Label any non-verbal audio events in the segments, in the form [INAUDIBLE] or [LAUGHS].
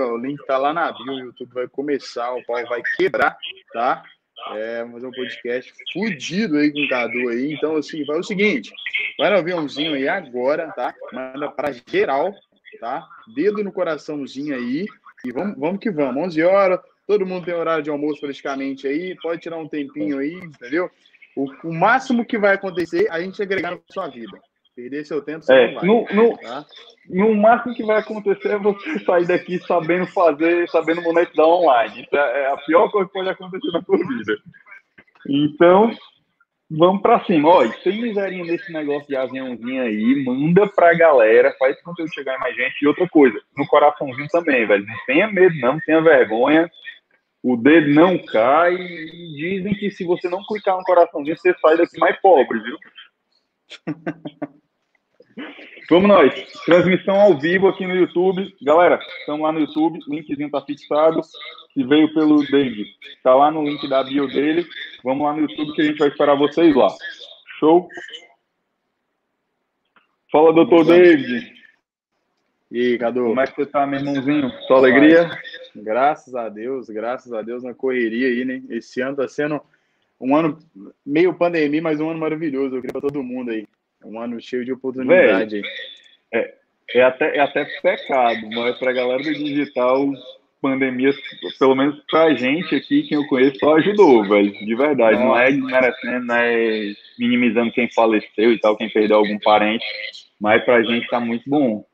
o link tá lá na bio, o YouTube vai começar, o pau vai quebrar, tá? É, fazer um podcast fudido aí com o Cadu aí. Então, assim, vai o seguinte: vai no aviãozinho aí agora, tá? Manda para geral, tá? Dedo no coraçãozinho aí e vamos, vamos que vamos. 11 horas, todo mundo tem horário de almoço praticamente aí, pode tirar um tempinho aí, entendeu? O, o máximo que vai acontecer, a gente agregar na sua vida. Perder seu tempo, você É, não vai. no, no, Tá? no máximo que vai acontecer é você [LAUGHS] sair daqui sabendo fazer, sabendo monetizar online. Isso é é a pior coisa que pode acontecer na sua vida. Então, vamos pra cima. Olha, sem miserinha nesse negócio de aviãozinho aí, manda pra galera, faz esse conteúdo chegar em mais gente. E outra coisa, no coraçãozinho também, velho. Não tenha medo, não, não tenha vergonha. O dedo não cai. E dizem que se você não clicar no coraçãozinho, você sai daqui mais pobre, viu? [LAUGHS] Vamos nós. Transmissão ao vivo aqui no YouTube. Galera, estamos lá no YouTube. O linkzinho tá fixado. Que veio pelo David. Tá lá no link da bio dele. Vamos lá no YouTube que a gente vai esperar vocês lá. Show? Fala, doutor David. E aí, Cadu? Como é que você tá, meu irmãozinho? Só alegria? Graças a Deus, graças a Deus na correria aí, né? Esse ano tá sendo um ano meio pandemia, mas um ano maravilhoso. Eu queria pra todo mundo aí. Um ano cheio de oportunidade aí. É até, é até pecado, mas pra galera do digital, pandemia, pelo menos pra gente aqui, quem eu conheço, só ajudou, velho. De verdade. Não é desmerecendo, não é minimizando quem faleceu e tal, quem perdeu algum parente. Mas pra gente tá muito bom.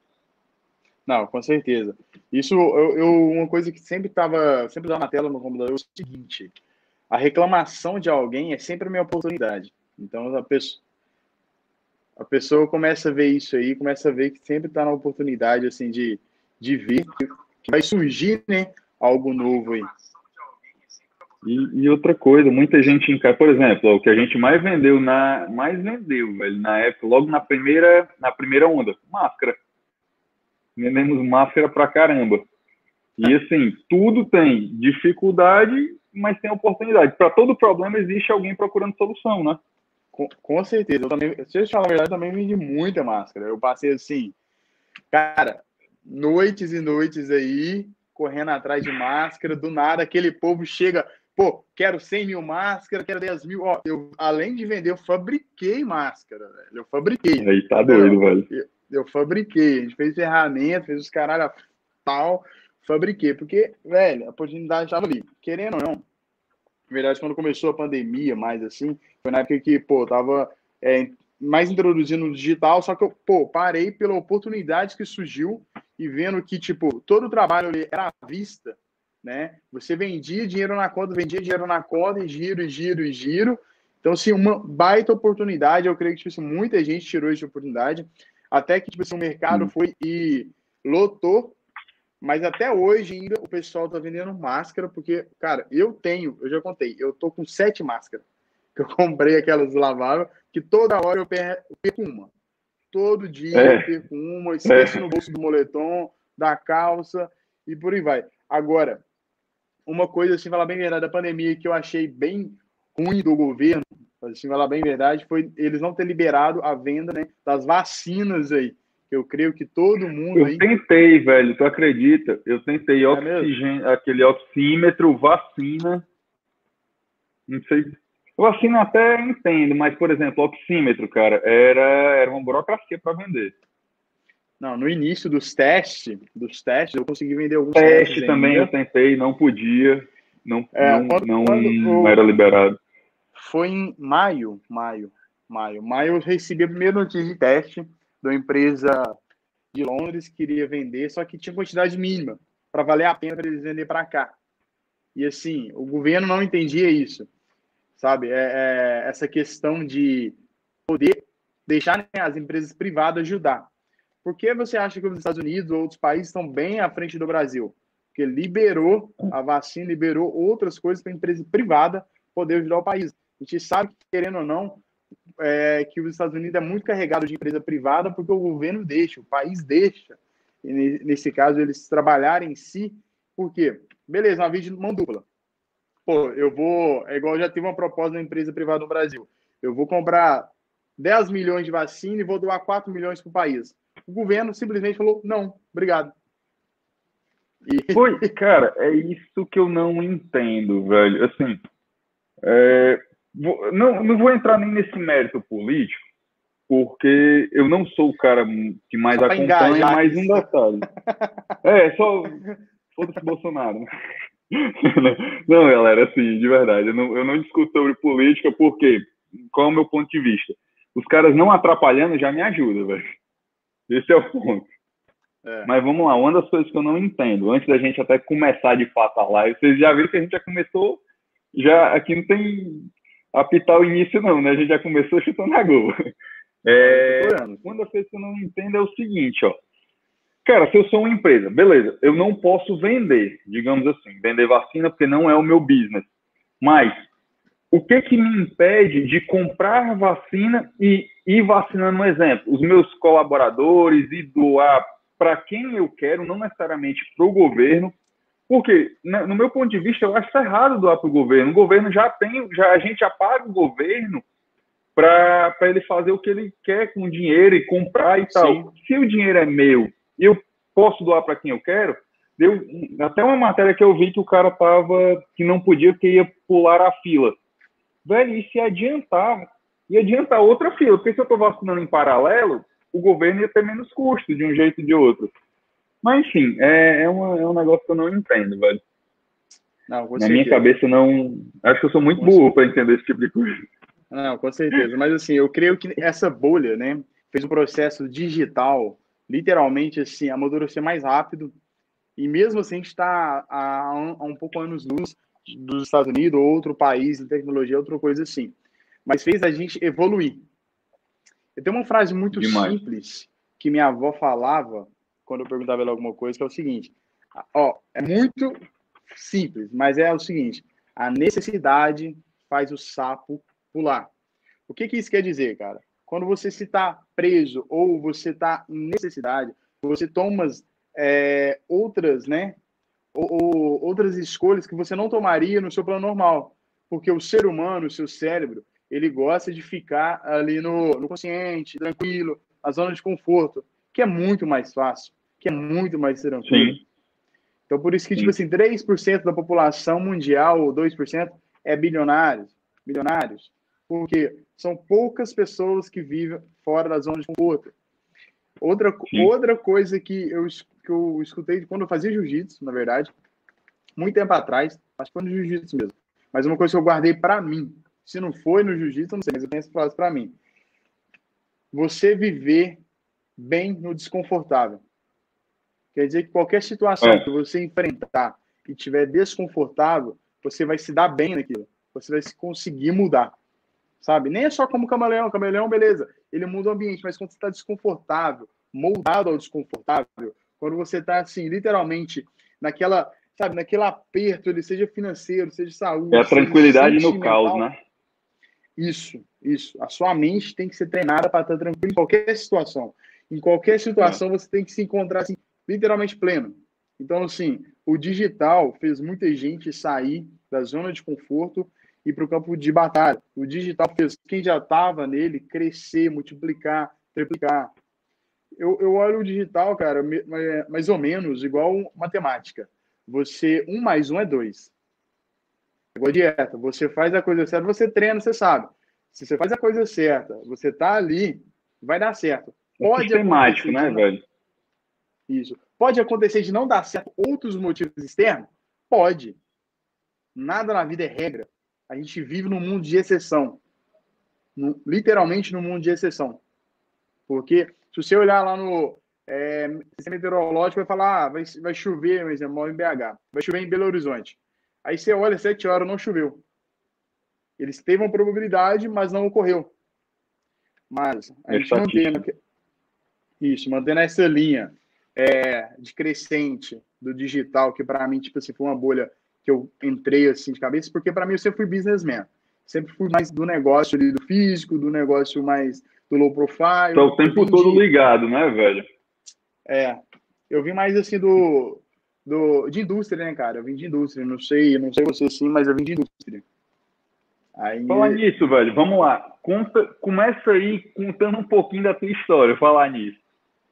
Não, com certeza. Isso, eu, eu- uma coisa que sempre tava, sempre na tela no computador é o seguinte: a reclamação de alguém é sempre a minha oportunidade. Então a pessoa, a pessoa começa a ver isso aí, começa a ver que sempre está na oportunidade assim de, de ver que, vai surgir, né, algo novo aí. E, e outra coisa, muita gente encara, por exemplo, o que a gente mais vendeu na, mais vendeu, velho, na época, logo na primeira, na primeira onda, máscara. Vendemos máscara pra caramba. E assim, tudo tem dificuldade, mas tem oportunidade. Para todo problema existe alguém procurando solução, né? Com, com certeza. Eu também, se eu te falar a verdade, eu também vendi muita máscara. Eu passei assim, cara, noites e noites aí, correndo atrás de máscara. Do nada, aquele povo chega, pô, quero 100 mil máscaras, quero 10 mil. Ó, eu, além de vender, eu fabriquei máscara, velho. Eu fabriquei. Aí tá doido, velho. Eu fabriquei. A gente fez ferramenta, fez os caralho tal. Fabriquei. Porque, velho, a oportunidade estava ali. Querendo ou não. Na verdade, quando começou a pandemia, mais assim, foi na época que, pô, tava é, mais introduzindo o digital, só que eu, pô, parei pela oportunidade que surgiu e vendo que, tipo, todo o trabalho ali era à vista, né? Você vendia dinheiro na conta, vendia dinheiro na conta, e giro, e giro, e giro. Então, assim, uma baita oportunidade. Eu creio que, tipo, assim, muita gente tirou essa oportunidade. Até que, tipo assim, o mercado Hum. foi e lotou. Mas até hoje ainda o pessoal tá vendendo máscara, porque, cara, eu tenho, eu já contei, eu tô com sete máscaras. [LAUGHS] Que eu comprei aquelas laváveis, que toda hora eu per- eu perco uma. Todo dia É. eu perco uma, esqueço no bolso do moletom, da calça e por aí vai. Agora, uma coisa, assim, falar bem verdade, da pandemia que eu achei bem ruim do governo, assim, falar bem verdade, foi eles não ter liberado a venda né, das vacinas aí. Eu creio que todo mundo aí. Eu tentei, velho, tu acredita? Eu tentei É oxigênio, aquele oxímetro, vacina. Não sei. Vacina até entendo, mas, por exemplo, oxímetro, cara, era, era uma burocracia para vender. Não, no início dos testes, dos testes, eu consegui vender alguns testes. Teste também eu ainda. tentei, não podia, não, É, não, quando- não, quando não era liberado. Foi em maio, maio, maio. Maio eu recebi a primeira notícia de teste de uma empresa de Londres que queria vender, só que tinha quantidade mínima para valer a pena para eles vender para cá. E assim, o governo não entendia isso, sabe? É, é essa questão de poder deixar né, as empresas privadas ajudar. Por que você acha que os Estados Unidos ou outros países estão bem à frente do Brasil? Porque liberou a vacina, liberou outras coisas para a empresa privada poder ajudar o país. A gente sabe que, querendo ou não, é, que os Estados Unidos é muito carregado de empresa privada porque o governo deixa, o país deixa. Ne- nesse caso, eles trabalharem em si. Por quê? Beleza, uma via de mão dupla. Pô, eu vou. É igual já tive uma proposta da empresa privada no Brasil. Eu vou comprar 10 milhões de vacina e vou doar 4 milhões para o país. O governo simplesmente falou: não, obrigado. E... [LAUGHS] Foi, cara, é isso que eu não entendo, velho. Assim, é, vou, não, não vou entrar nem nesse mérito político, porque eu não sou o cara que mais acompanha, engajar. mais um detalhe. [LAUGHS] é, só foda-se Bolsonaro. [LAUGHS] não, galera, assim, de verdade, eu não, eu não discuto sobre política porque, qual é o meu ponto de vista? Os caras não atrapalhando já me ajuda, velho. Esse é o ponto. É. Mas vamos lá, uma das coisas que eu não entendo, antes da gente até começar de fato a live, vocês já viram que a gente já começou, já aqui não tem apitar o início não, né? A gente já começou chutando a gol. É, coisas que eu não entendo é o seguinte, ó. Cara, se eu sou uma empresa, beleza, eu não posso vender, digamos assim, vender vacina porque não é o meu business. Mas o que que me impede de comprar vacina e ir vacinando um exemplo? Os meus colaboradores e doar para quem eu quero, não necessariamente para o governo, porque né, no meu ponto de vista eu acho errado doar para o governo. O governo já tem, já a gente já paga o governo para ele fazer o que ele quer com o dinheiro e comprar e Sim. tal. Se o dinheiro é meu e eu posso doar para quem eu quero, deu até uma matéria que eu vi que o cara tava que não podia porque ia pular a fila. Velho, e se adiantar, ia adiantar outra fila, porque se eu estou vacinando em paralelo, o governo ia ter menos custo de um jeito ou de outro. Mas, enfim, é, é, uma, é um negócio que eu não entendo, velho. Não, Na certeza. minha cabeça, não. Acho que eu sou muito burro para entender esse tipo de coisa. Não, com certeza. Mas, assim, eu creio que essa bolha, né, fez o processo digital, literalmente, assim, amadurecer mais rápido. E mesmo assim, a gente está há, um, um pouco anos luz dos Estados Unidos, ou outro país tecnologia, outra coisa assim. Mas fez a gente evoluir. Eu tenho uma frase muito Demais. simples que minha avó falava quando eu perguntava ela alguma coisa, que é o seguinte: ó, é muito simples, mas é o seguinte: a necessidade faz o sapo pular. O que, que isso quer dizer, cara? Quando você se está preso ou você está em necessidade, você toma é, outras, né? Ou, ou, outras escolhas que você não tomaria no seu plano normal. Porque o ser humano, o seu cérebro, ele gosta de ficar ali no, no consciente, tranquilo, na zona de conforto, que é muito mais fácil, que é muito mais tranquilo. Sim. Então, por isso que, tipo Sim. tipo assim, 3% da população mundial, ou 2%, é bilionários, bilionários, porque são poucas pessoas que vivem fora da zona de conforto. Outra, outra coisa que eu, que eu escutei quando eu fazia jiu-jitsu, na verdade, muito tempo atrás, acho que foi no jiu-jitsu mesmo, mas uma coisa que eu guardei para mim, se não foi no jiu-jitsu, não sei, mas eu tenho essa frase para mim. Você viver bem no desconfortável. Quer dizer que qualquer situação é. que você enfrentar e tiver desconfortável, você vai se dar bem naquilo. Você vai conseguir mudar. Sabe? Nem é só como camaleão. Camaleão, beleza. Ele muda o ambiente, mas quando você está desconfortável, moldado ao desconfortável, quando você está, assim, literalmente naquela, sabe, naquele aperto, ele seja financeiro, seja saúde. É a tranquilidade no caos, né? Isso, isso. A sua mente tem que ser treinada para estar tranquilo em qualquer situação. Em qualquer situação, você tem que se encontrar assim, literalmente pleno. Então, assim, o digital fez muita gente sair da zona de conforto e para o campo de batalha. O digital fez quem já estava nele crescer, multiplicar, triplicar. Eu, eu olho o digital, cara, mais ou menos igual matemática. Você, um mais um é dois. Igual dieta. Você faz a coisa certa, você treina, você sabe. Se você faz a coisa certa, você tá ali, vai dar certo. Pode é mágico, né, velho? Isso. Pode acontecer de não dar certo outros motivos externos? Pode. Nada na vida é regra. A gente vive num mundo de exceção. No, literalmente no mundo de exceção. Porque se você olhar lá no é, sistema meteorológico, vai falar, ah, vai, vai chover, mas moro em BH. Vai chover em Belo Horizonte. Aí você olha, sete horas não choveu. Eles teve uma probabilidade, mas não ocorreu. Mas a gente mantendo isso, mantendo essa linha é, de crescente do digital, que para mim tipo assim foi uma bolha que eu entrei assim de cabeça, porque para mim eu sempre fui businessman. Sempre fui mais do negócio ali, do físico, do negócio mais do low profile. Tá o tempo todo ligado, né, velho? É. Eu vim mais assim do do, de indústria, né, cara? Eu vim de indústria, não sei, não sei você sim, mas eu vim de indústria. Aí... Falar nisso, velho, vamos lá. Conta, começa aí contando um pouquinho da tua história, falar nisso.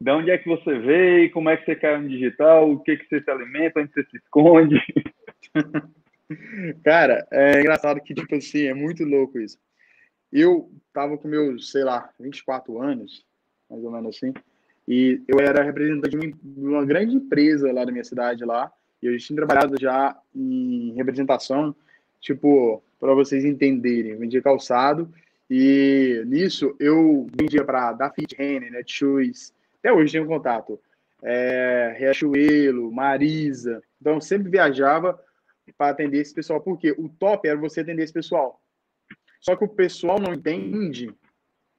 De onde é que você veio? Como é que você caiu no digital? O que, que você se alimenta? Onde você se esconde? [LAUGHS] Cara, é engraçado que, tipo assim, é muito louco isso. Eu tava com meus, sei lá, 24 anos, mais ou menos assim, e eu era representante de uma grande empresa lá da minha cidade lá, e eu tinha trabalhado já em representação, tipo, para vocês entenderem, eu vendia calçado, e nisso eu vendia para Dafit Renner, Netshoes, até hoje tenho contato, é, Riachuelo, Marisa, então sempre viajava para atender esse pessoal, porque o top era você atender esse pessoal. Só que o pessoal não entende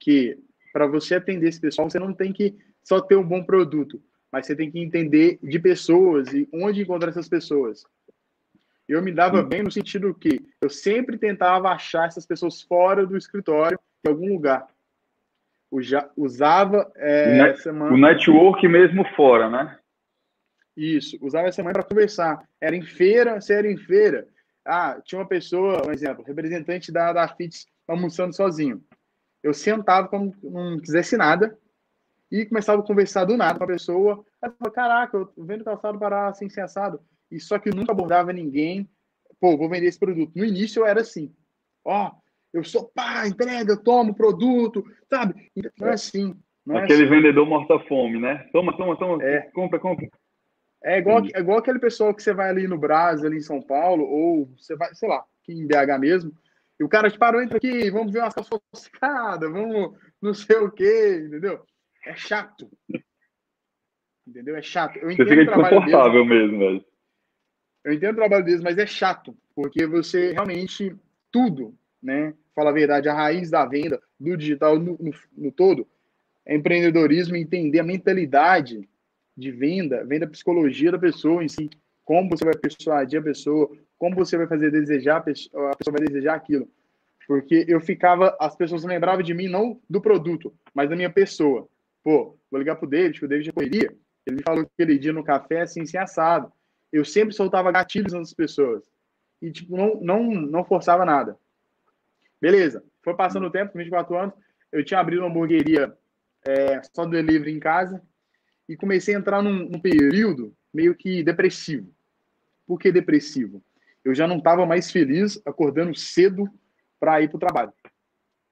que para você atender esse pessoal, você não tem que só ter um bom produto, mas você tem que entender de pessoas e onde encontrar essas pessoas. Eu me dava bem no sentido que eu sempre tentava achar essas pessoas fora do escritório, em algum lugar. Usava é, o, o network mesmo fora, né? Isso, usava essa mãe para conversar. Era em feira, se era em feira. Ah, tinha uma pessoa, um exemplo, representante da, da FITS almoçando sozinho. Eu sentava como não quisesse nada e começava a conversar do nada com a pessoa. Aí eu caraca, eu vendo calçado parar assim, sem assado. E só que nunca abordava ninguém. Pô, vou vender esse produto. No início eu era assim. Ó, eu sou pá, entrega, eu tomo produto, sabe? Não é assim. Não é Aquele assim. vendedor morta-fome, né? Toma, toma, toma. É. Compra, compra. É igual, é igual aquele pessoal que você vai ali no Brasil, ali em São Paulo, ou você vai, sei lá, aqui em BH mesmo, e o cara te parou, entra aqui, vamos ver umas calças vamos não sei o quê, entendeu? É chato. Entendeu? É chato. Eu entendo você fica desconfortável mesmo, velho. Eu entendo o trabalho deles, mas é chato, porque você realmente, tudo, né? Fala a verdade, a raiz da venda, do digital no, no, no todo, é empreendedorismo, entender a mentalidade de venda, venda psicologia da pessoa em si, como você vai persuadir a pessoa, como você vai fazer desejar, a pessoa, a pessoa vai desejar aquilo. Porque eu ficava, as pessoas lembravam de mim não do produto, mas da minha pessoa. Pô, vou ligar pro David, que o David já correria. Ele me falou aquele dia no café assim, assim assado. Eu sempre soltava gatilhos nas pessoas. E, tipo, não, não, não forçava nada. Beleza. Foi passando o tempo, 24 anos, eu tinha abrido uma hamburgueria é, só delivery em casa e comecei a entrar num, num período meio que depressivo. Por que depressivo? Eu já não estava mais feliz acordando cedo para ir para o trabalho.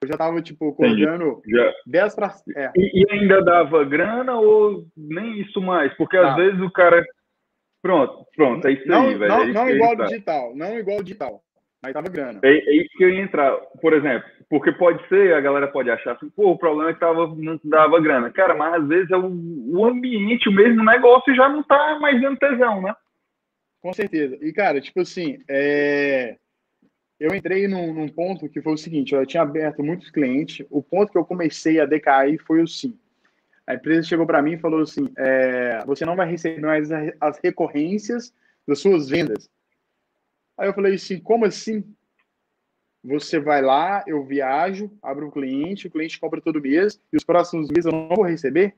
Eu já estava, tipo, acordando já... 10 para. É. E, e, ainda dava grana ou nem isso mais? Porque às vezes o cara. Pronto, pronto, é isso não, aí, velho. Não, é não igual digital, não igual digital. Mas tava grana. É, é, isso que eu ia entrar. Por exemplo, porque pode ser, a galera pode achar assim, pô, o problema é que tava, não dava grana. Cara, mas às vezes é o, o ambiente, o mesmo negócio já não tá mais dando tesão, né? Com certeza. E, cara, tipo assim, é... eu entrei num, num, ponto que foi o seguinte, eu tinha aberto muitos clientes, o ponto que eu comecei a decair foi o sim. A empresa chegou para mim e falou assim, é... você não vai receber mais as recorrências das suas vendas. Aí eu falei assim, como assim? Você vai lá, eu viajo, abro o cliente, o cliente compra todo mês, e os próximos meses eu não vou receber?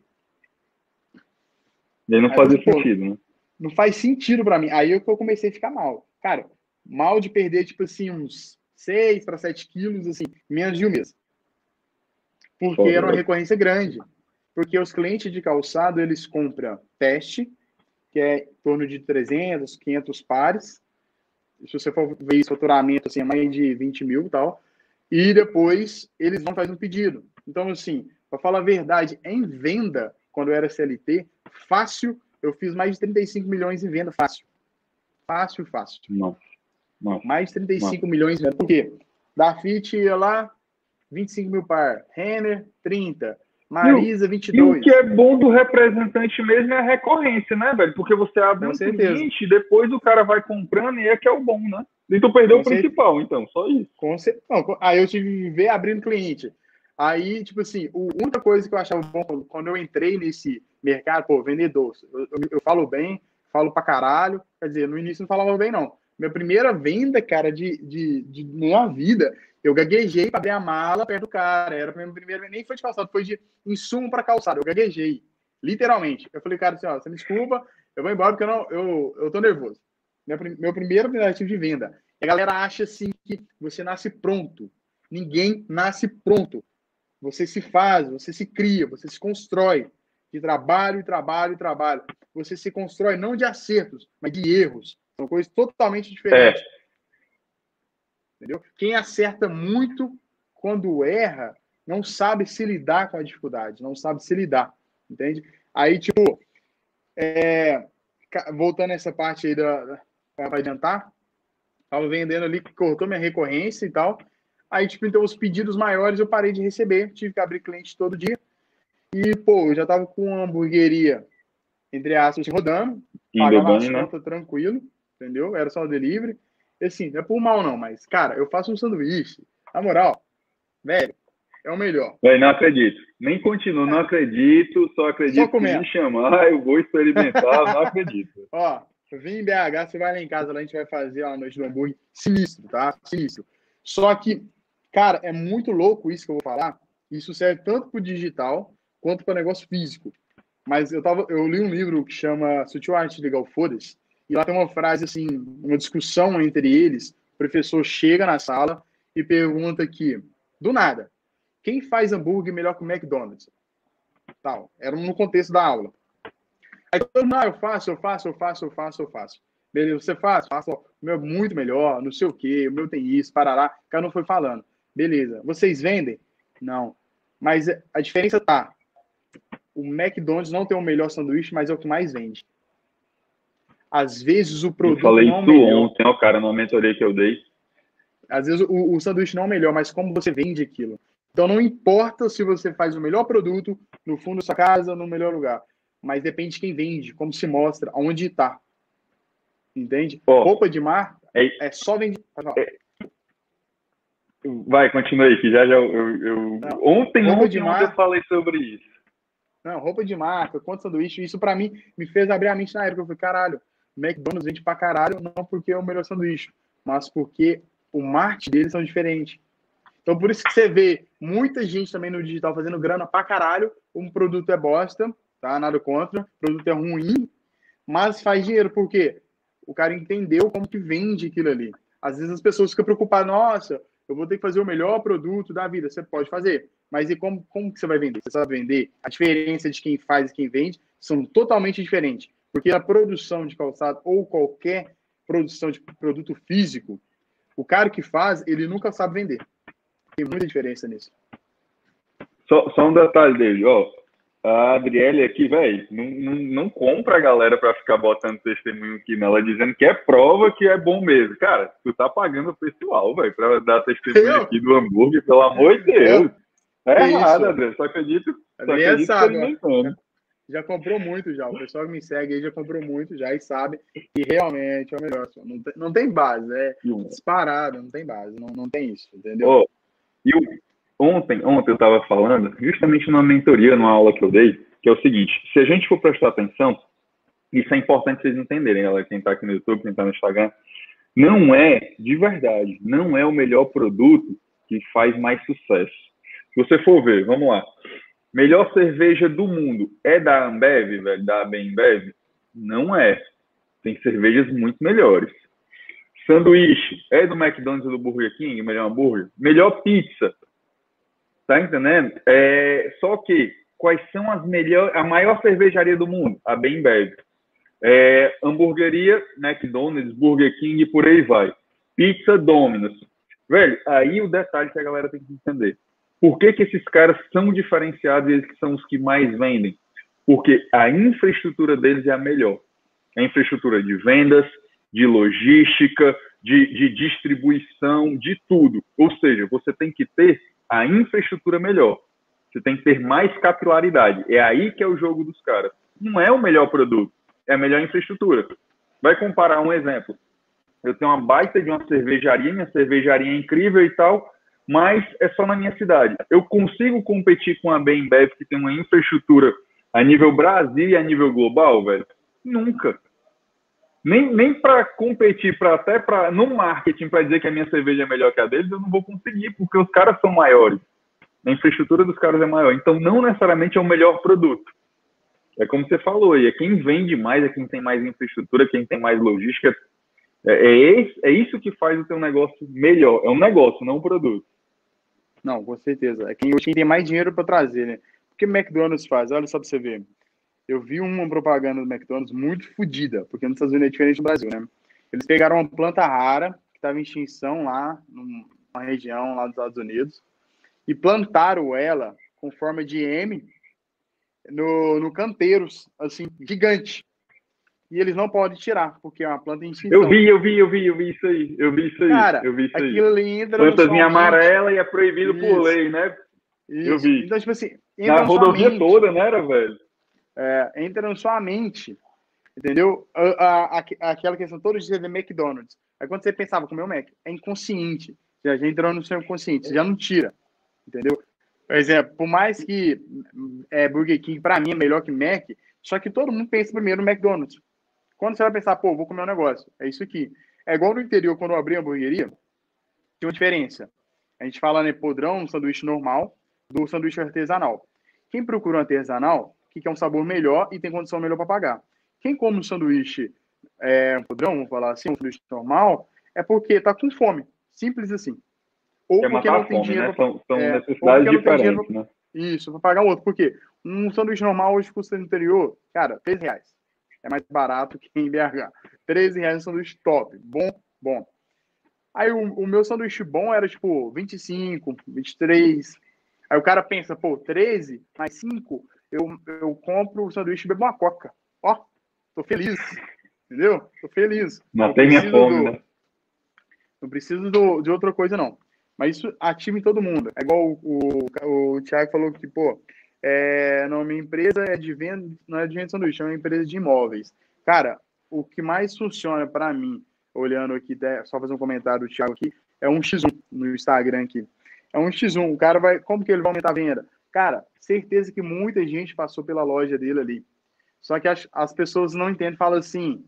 E aí não faz sentido, né? Não faz sentido para mim. Aí é que eu comecei a ficar mal. Cara, mal de perder, tipo assim, uns 6 para 7 quilos, assim, menos de um mês. Porque era uma recorrência grande. Porque os clientes de calçado, eles compram teste, que é em torno de 300, 500 pares, se você for ver esse faturamento, assim, é mais de 20 mil e tal, e depois eles vão fazer um pedido. Então, assim, para falar a verdade, em venda, quando eu era CLT, fácil, eu fiz mais de 35 milhões em venda, fácil. Fácil, fácil. Não. Não. Mais de 35 não. milhões em venda. Por quê? Da FIT ia lá, 25 mil par. Renner, 30. Marisa, 22. E o que é bom do representante mesmo é a recorrência, né, velho? Porque você abre Com um certeza. cliente, depois o cara vai comprando e é que é o bom, né? E tu perdeu Com o principal, então, só isso. Com certeza. Não, aí eu tive que ver abrindo cliente. Aí, tipo assim, a única coisa que eu achava bom quando eu entrei nesse mercado, pô, vendedor, eu, eu, eu falo bem, falo pra caralho, quer dizer, no início não falava bem, não. Minha primeira venda, cara, de, de, de minha vida, eu gaguejei para abrir a mala perto do cara. Era a minha primeira, nem foi de calçado, foi de insumo para calçado. Eu gaguejei, literalmente. Eu falei, cara, assim, ó, você me desculpa, eu vou embora porque eu, não, eu, eu tô nervoso. Meu, meu primeiro aplicativo de venda. A galera acha assim que você nasce pronto. Ninguém nasce pronto. Você se faz, você se cria, você se constrói. de trabalho, trabalho, trabalho. Você se constrói não de acertos, mas de erros. São coisas totalmente diferentes. É. Entendeu? Quem acerta muito quando erra, não sabe se lidar com a dificuldade, não sabe se lidar, entende? Aí, tipo, é, voltando essa parte aí da, para adiantar, tava vendendo ali, cortou minha recorrência e tal. Aí, tipo, então os pedidos maiores eu parei de receber, tive que abrir cliente todo dia. E, pô, eu já tava com uma hamburgueria, entre aspas, rodando, pagava as né? tranquilo, entendeu? Era só o delivery. Assim, não é por mal não, mas, cara, eu faço um sanduíche, na moral, velho, é o melhor. Véio, não acredito. Nem continuo, não acredito, só acredito só me chamar, [LAUGHS] eu vou experimentar, não acredito. [LAUGHS] Ó, vim em BH, você vai lá em casa, lá a gente vai fazer a noite do hambúrguer sinistro, tá? Sinistro. Só que, cara, é muito louco isso que eu vou falar. Isso serve tanto para o digital quanto para negócio físico. Mas eu, tava, eu li um livro que chama Sutil Arte Legal Foda-se, e lá tem uma frase assim, uma discussão entre eles. O professor chega na sala e pergunta que, do nada, quem faz hambúrguer melhor que o McDonald's? Tal. Era no contexto da aula. Aí todo mundo, ah, eu faço, eu faço, eu faço, eu faço, eu faço. Beleza, você faz? Faço. O meu é muito melhor, não sei o quê, o meu tem isso, parará. Cada um foi falando. Beleza. Vocês vendem? Não. Mas a diferença tá. O McDonald's não tem o melhor sanduíche, mas é o que mais vende. Às vezes o produto. Eu falei não isso melhor. ontem, ó, cara, numa mentoria que eu dei. Às vezes o, o sanduíche não é o melhor, mas como você vende aquilo. Então não importa se você faz o melhor produto no fundo da sua casa, no melhor lugar mas depende de quem vende, como se mostra, aonde está. Entende? Oh, Roupa de marca é, é só vender. É, vai, continua aí, que já já eu. eu... Não, ontem, ontem, de marca, eu falei sobre isso. Não, roupa de marca, quanto sanduíche, isso para mim me fez abrir a mente na época. Eu falei, caralho, McDonald's vende pra caralho, não porque é o melhor sanduíche, mas porque o marketing deles são diferentes. Então, por isso que você vê muita gente também no digital fazendo grana pra caralho, um produto é bosta, tá? Nada contra. O produto é ruim, mas faz dinheiro, porque o cara entendeu como que vende aquilo ali. Às vezes as pessoas ficam preocupadas, nossa, eu vou ter que fazer o melhor produto da vida. Você pode fazer, mas e como, como que você vai vender? Você sabe vender? A diferença de quem faz e quem vende são totalmente diferentes. Porque a produção de calçado ou qualquer produção de produto físico, o cara que faz, ele nunca sabe vender. Tem muita diferença nisso. Só, só um detalhe dele, ó a Adriele aqui, velho, não, não, não, compra a galera para ficar botando testemunho aqui nela, dizendo que é prova que é bom mesmo. Cara, tu tá pagando o pessoal, velho, para dar testemunho eu? aqui do hambúrguer, pelo amor de Deus. É, é errado, André, só acredito. Só acredito sabe, já, comprou muito já. O pessoal que me segue aí já comprou muito já e sabe que realmente é o melhor. Não tem, não tem base, é disparado, não tem base, não, não tem isso, entendeu? Oh, e ontem, ontem eu estava falando, justamente numa mentoria, numa aula que eu dei, que é o seguinte: se a gente for prestar atenção, isso é importante vocês entenderem, galera, quem está aqui no YouTube, quem está no Instagram, não é, de verdade, não é o melhor produto que faz mais sucesso. Se você for ver, vamos lá. Melhor cerveja do mundo é da Ambev, velho, da Bembev? Não é. Tem cervejas muito melhores. Sanduíche é do McDonald's ou do Burger King, melhor hambúrguer? Melhor pizza Tá entendendo? É, só que quais são as melhores, a maior cervejaria do mundo? A Bembev. É, hamburgueria, McDonald's, Burger King e por aí vai. Pizza Domino's. Velho, aí o detalhe que a galera tem que entender. Por que, que esses caras são diferenciados e eles são os que mais vendem? Porque a infraestrutura deles é a melhor. A infraestrutura de vendas, de logística, de, de distribuição, de tudo. Ou seja, você tem que ter a infraestrutura melhor. Você tem que ter mais capilaridade. É aí que é o jogo dos caras. Não é o melhor produto, é a melhor infraestrutura. Vai comparar um exemplo. Eu tenho uma baita de uma cervejaria, minha cervejaria é incrível e tal, mas é só na minha cidade. Eu consigo competir com a Bembev, que tem uma infraestrutura a nível Brasil e a nível global, velho? Nunca. Nem, nem para competir, para até para no marketing, para dizer que a minha cerveja é melhor que a deles, eu não vou conseguir, porque os caras são maiores. A infraestrutura dos caras é maior. Então, não necessariamente é o melhor produto. É como você falou, e é quem vende mais, é quem tem mais infraestrutura, quem tem mais logística. É, é, é isso que faz o teu negócio melhor. É um negócio, não um produto. Não, com certeza. É quem, tem mais dinheiro para trazer, né? O que o McDonald's faz? Olha só para você ver. eu vi uma propaganda do McDonald's muito fodida, porque nos Estados Unidos é diferente do Brasil, né? Eles pegaram uma planta rara que estava em extinção lá numa região lá dos Estados Unidos e plantaram ela com forma de M no, no canteiros, assim, gigante. E eles não podem tirar, porque é uma planta em extinção. Eu vi, eu vi, eu vi, eu vi isso aí. Eu vi isso aí. Cara, eu vi isso aquilo aí. entra Plantazinha amarela e é proibido Isso. por lei, né? Isso. eu vi. Então, tipo assim, entra Na rodovia mente. toda, né, era, velho? É, entra na sua mente, entendeu? A, a- a- aquela questão todo dia de McDonald's. Aí quando você pensava comer o Mac, é inconsciente. Já, já entrou no seu inconsciente, você já não tira, entendeu? Por exemplo, por mais que é, Burger King, pra mim, é melhor que Mac, só que todo mundo pensa primeiro no McDonald's. Quando você vai pensar, pô, vou comer um negócio, é isso aqui. É igual no interior, quando eu abri a hamburgueria, tinha uma diferença. A gente fala, né, podrão, um sanduíche normal, do sanduíche artesanal. Quem procura um artesanal, que quer um sabor melhor e tem condição melhor para pagar. Quem come um sanduíche é, podrão, vamos falar assim, um sanduíche normal, é porque tá com fome. Simples assim. Ou É porque matar não tem fome, dinheiro né? pra- São, são é, necessidades diferentes, né? Isso, para pagar outro. Por quê? Um sanduíche normal hoje custa no interior, cara, 13 reais. É mais barato que em BH. 13 reais um sanduíche top. Bom, bom. Aí o, o meu sanduíche bom era tipo 25, 23. Aí o cara pensa, pô, 13 mais 5, eu, eu compro o sanduíche e bebo uma coca. Ó, tô feliz. Entendeu? Tô feliz. Matei minha fome, do- né? não preciso do- de outra coisa, não. Mas isso ativa em todo mundo. É igual o, o, o Thiago falou que, pô, é, não, minha empresa é de venda, não é de venda de sanduíche, é uma empresa de imóveis. Cara, o que mais funciona para mim, olhando aqui, né, só fazer um comentário do Thiago aqui, é um X1 no Instagram aqui. É um X1. O cara vai. Como que ele vai aumentar a venda? Cara, certeza que muita gente passou pela loja dele ali. Só que as, as pessoas não entendem, falam assim: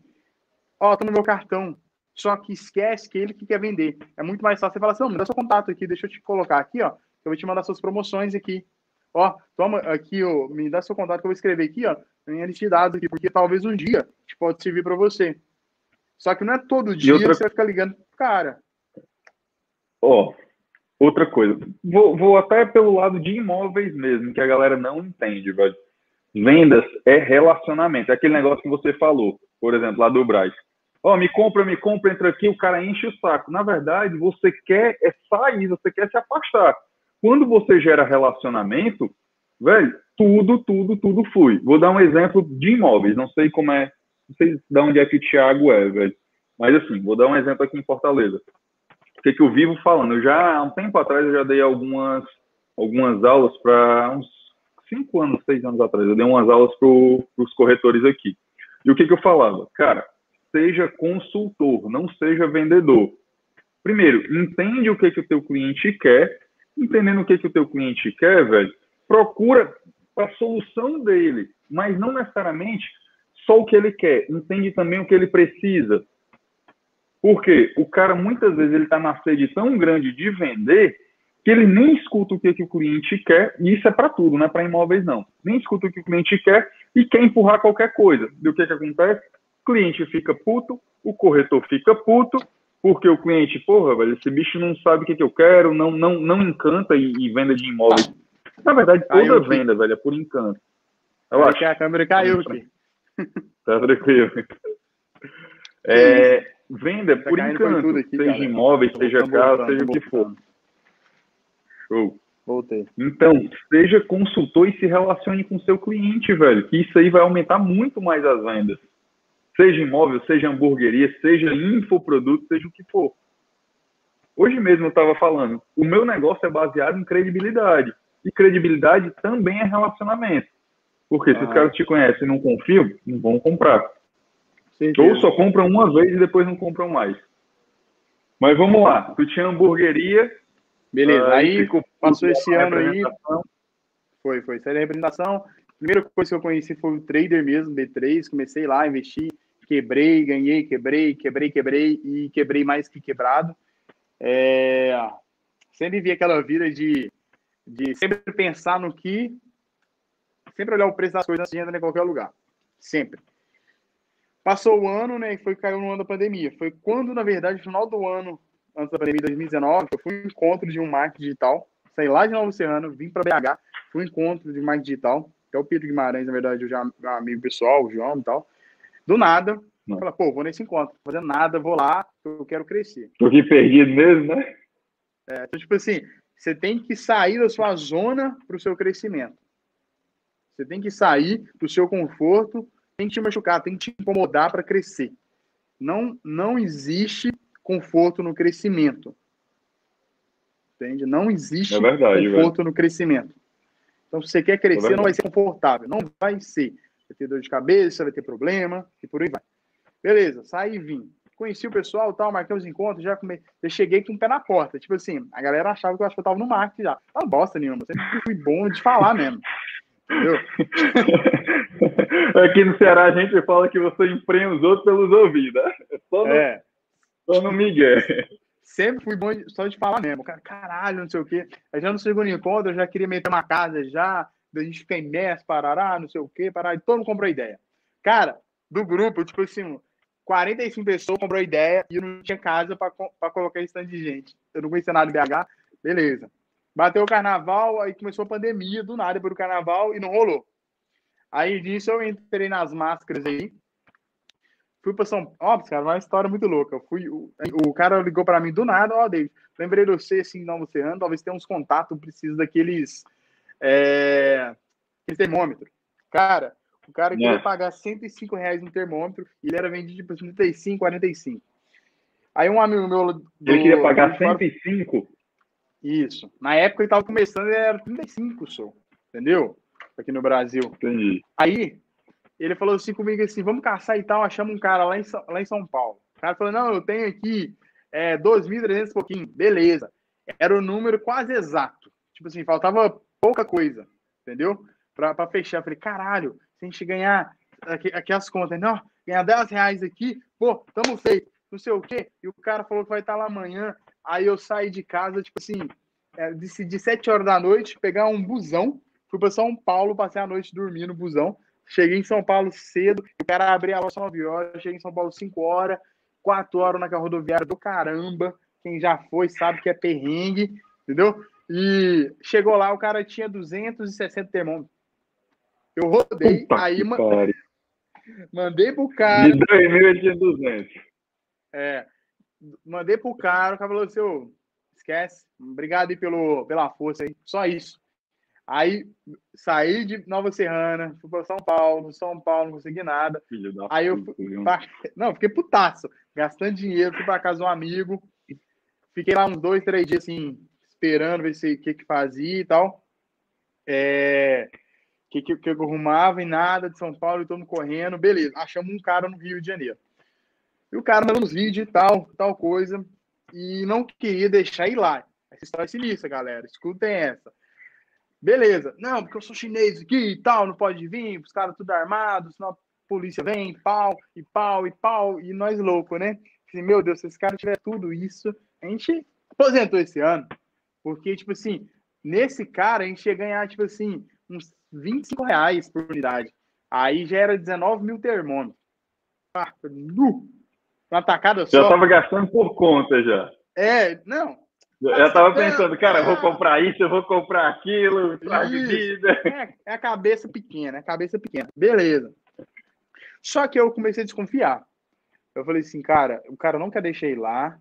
Ó, tô no meu cartão. Só que esquece que ele que quer vender. É muito mais fácil você falar assim: não, me dá seu contato aqui, deixa eu te colocar aqui, ó. Eu vou te mandar suas promoções aqui. Ó, toma aqui, ó, me dá seu contato que eu vou escrever aqui, ó, minha lista de dados aqui, porque talvez um dia pode servir para você. Só que não é todo dia outra- que você vai ficar ligando pro cara. Ó, outra coisa. Vou, vou até pelo lado de imóveis mesmo, que a galera não entende, velho. Vendas é relacionamento. É aquele negócio que você falou, por exemplo, lá do Braz. Ó, me compra, me compra, entra aqui, o cara enche o saco. Na verdade, você quer é sair, você quer se afastar. Quando você gera relacionamento, velho, tudo, tudo, tudo flui. Vou dar um exemplo de imóveis. Não sei como é, não sei de onde é que o Thiago é, velho. Mas assim, vou dar um exemplo aqui em Fortaleza o que, que eu vivo falando? Eu já, há um tempo atrás, eu já dei algumas, algumas aulas para uns cinco anos, seis anos atrás. Eu dei umas aulas para os corretores aqui. E o que, que eu falava? Cara, seja consultor, não seja vendedor. Primeiro, entende o que, que o teu cliente quer. Entendendo o que, que o teu cliente quer, velho, procura a solução dele, mas não necessariamente só o que ele quer. Entende também o que ele precisa. Porque o cara muitas vezes ele está na sede tão grande de vender que ele nem escuta o que, que o cliente quer, e isso é para tudo, não é para imóveis não. Nem escuta o que o cliente quer e quer empurrar qualquer coisa. E o que, que acontece? O cliente fica puto, o corretor fica puto, porque o cliente, porra, velho, esse bicho não sabe o que, que eu quero, não, não, não encanta e, e venda de imóveis. Na verdade, Caiu toda aqui. venda, velho, é por encanto. Eu acho. que a câmera caiu aqui. [LAUGHS] Tá tranquilo. É, venda Tá por encanto, aqui, seja cara. imóveis, seja casa, seja o que for. Show. Voltei. Então, seja consultor e se relacione com seu cliente, velho, que isso aí vai aumentar muito mais as vendas. Seja imóvel, seja hamburgueria, seja infoproduto, seja o que for. Hoje mesmo eu estava falando, o meu negócio é baseado em credibilidade. E credibilidade também é relacionamento. Porque se os Ah. caras te conhecem e não confiam, não vão comprar. Certeza. Ou só compram uma vez e depois não compram mais. Mas vamos lá. Tu tinha hamburgueria. Beleza, ah, aí ficou passou esse a ano aí. Foi, foi. Saí da representação. Primeira coisa que eu conheci foi o trader mesmo, B3. Comecei lá, investi, quebrei, ganhei, quebrei, quebrei, quebrei e quebrei mais que quebrado. É, Sempre vi aquela vida de, de sempre pensar no que. Sempre olhar o preço das coisas antes de em qualquer lugar. Sempre. Passou o ano, né? e Foi caiu no ano da pandemia. Foi quando, na verdade, final do ano, antes da pandemia, 2019, eu fui um encontro de um marketing digital. Saí lá de Novo Serrano, vim para BH, fui um encontro de marketing digital. até o Pedro Guimarães, na verdade, eu já amigo pessoal, o João e tal. Do nada, fala, pô, vou nesse encontro, fazendo nada, vou lá, eu quero crescer. Tô aqui perdido mesmo, né? É, então, tipo assim, você tem que sair da sua zona para o seu crescimento. Você tem que sair do seu conforto, tem que te machucar, tem que te incomodar para crescer. Não, não existe conforto no crescimento. Entende? Não existe é verdade, conforto velho. no crescimento. Então, se você quer crescer, é não vai ser confortável. Não vai ser. Vai ter dor de cabeça, vai ter problema e por aí vai. Beleza, saí e vim. Conheci o pessoal, tal, marquei os encontros, já, come... já cheguei com o pé na porta. Tipo assim, a galera achava que eu acho que eu tava no marketing já. Não bosta nenhuma, sempre fui bom de falar mesmo. Entendeu? [LAUGHS] Aqui no Ceará a gente fala que você emprenha os outros pelos ouvidos, né? Só no, é. só no Miguel. Sempre fui bom de, só de falar mesmo. Cara, caralho, não sei o quê. Aí já no segundo encontro eu já queria meter uma casa já, a gente ficar imerso, parará, não sei o quê, parar. E todo mundo comprou ideia. Cara, do grupo, tipo assim, 45 pessoas comprou ideia e não tinha casa para colocar esse tanto de gente. Eu não conhecia nada de BH, beleza. Bateu o carnaval, aí começou a pandemia do nada para o carnaval e não rolou. Aí disso eu entrei nas máscaras aí. Fui para São Paulo, cara, uma história muito louca. Eu fui, o, o cara ligou para mim do nada, ó, oh, David, lembrei de você, assim, não você anda, talvez tenha uns contatos, preciso daqueles, é, termômetro. Cara, o cara queria é. pagar 105 reais no termômetro e ele era vendido por 35, 45. Aí um amigo meu. Do, ele queria pagar 105? Isso. Na época ele estava começando, ele era 35 só. Entendeu? Aqui no Brasil. Entendi. Aí ele falou assim comigo assim: vamos caçar e tal. Achamos um cara lá em, lá em São Paulo. O cara falou: não, eu tenho aqui é, 2.300 e pouquinho. Beleza. Era o número quase exato. Tipo assim, faltava pouca coisa. Entendeu? Para fechar. Falei: caralho, se a gente ganhar aqui, aqui as contas, não, ganhar 10 reais aqui, pô, tamo feito. Não sei o quê. E o cara falou que vai estar lá amanhã. Aí eu saí de casa, tipo assim, é, decidi sete horas da noite pegar um busão, fui para São Paulo, passei a noite dormindo no busão. Cheguei em São Paulo cedo, o cara abriu a loja às 9 horas, cheguei em São Paulo 5 horas, 4 horas na rodoviária do caramba. Quem já foi sabe que é perrengue, entendeu? E chegou lá, o cara tinha 260 termômetros. Eu rodei, Puta aí man... [LAUGHS] mandei pro cara. De 2.000 tinha 200. É, mandei pro cara, o cara falou assim, oh, esquece, obrigado aí pelo, pela força aí, só isso. Aí saí de Nova Serrana, fui para São Paulo, São Paulo não consegui nada. aí eu fui, [LAUGHS] não, fiquei putaço, gastando dinheiro, fui para casa de um amigo, fiquei lá uns dois, três dias assim, esperando ver o que que fazia e tal. É, que, que, que eu arrumava e nada de São Paulo, todo mundo correndo, beleza. Achamos um cara no Rio de Janeiro. E o cara mandando uns vídeos e tal, tal coisa, e não queria deixar ir lá. Essa história é sinistra, galera. Escutem essa. Beleza. Não, porque eu sou chinês aqui e tal, não pode vir, os caras tudo armados, senão a polícia vem, pau, e pau, e pau, e nós loucos, né? Meu Deus, se esse cara tiver tudo isso, a gente aposentou esse ano. Porque, tipo assim, nesse cara a gente ia ganhar, tipo assim, uns 25 reais por unidade. Aí já era 19 mil termômetros. Ah, nu! Uma tacada só. Já tava gastando por conta já. É, não. Já tava pensando, cara, eu vou comprar isso, eu vou comprar aquilo. É, é a cabeça pequena, é a cabeça pequena. Beleza. Só que eu comecei a desconfiar. Eu falei assim, cara, o cara não quer deixar ir lá.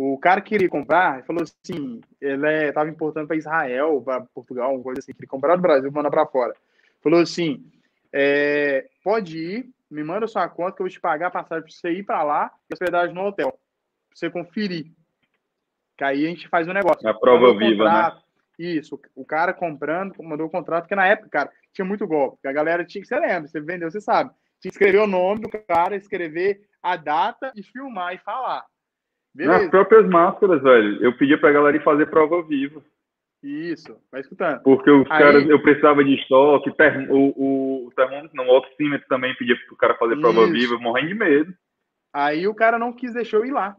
O cara que queria comprar, falou assim, ele é, tava importando para Israel, para Portugal, uma coisa assim, queria comprar do Brasil, mandar para fora. Falou assim, é, pode ir, me manda sua conta que eu vou te pagar a passagem para você ir para lá e hospedagem no hotel, para você conferir. Que aí a gente faz o um negócio. A prova viva, né? Isso, o cara comprando, mandou o contrato, porque na época, cara, tinha muito golpe. A galera tinha que, você lembra, você vendeu, você sabe. Tinha que escrever o nome do cara, escrever a data e filmar e falar. Beleza. Nas próprias máscaras, velho, eu pedia pra galera ir fazer prova viva. Isso, vai escutando. Porque os Aí... caras, eu precisava de estoque, term, o, o termômetro, não, o oxímetro também pedia pro cara fazer prova Isso. viva, morrendo de medo. Aí o cara não quis deixar eu ir lá.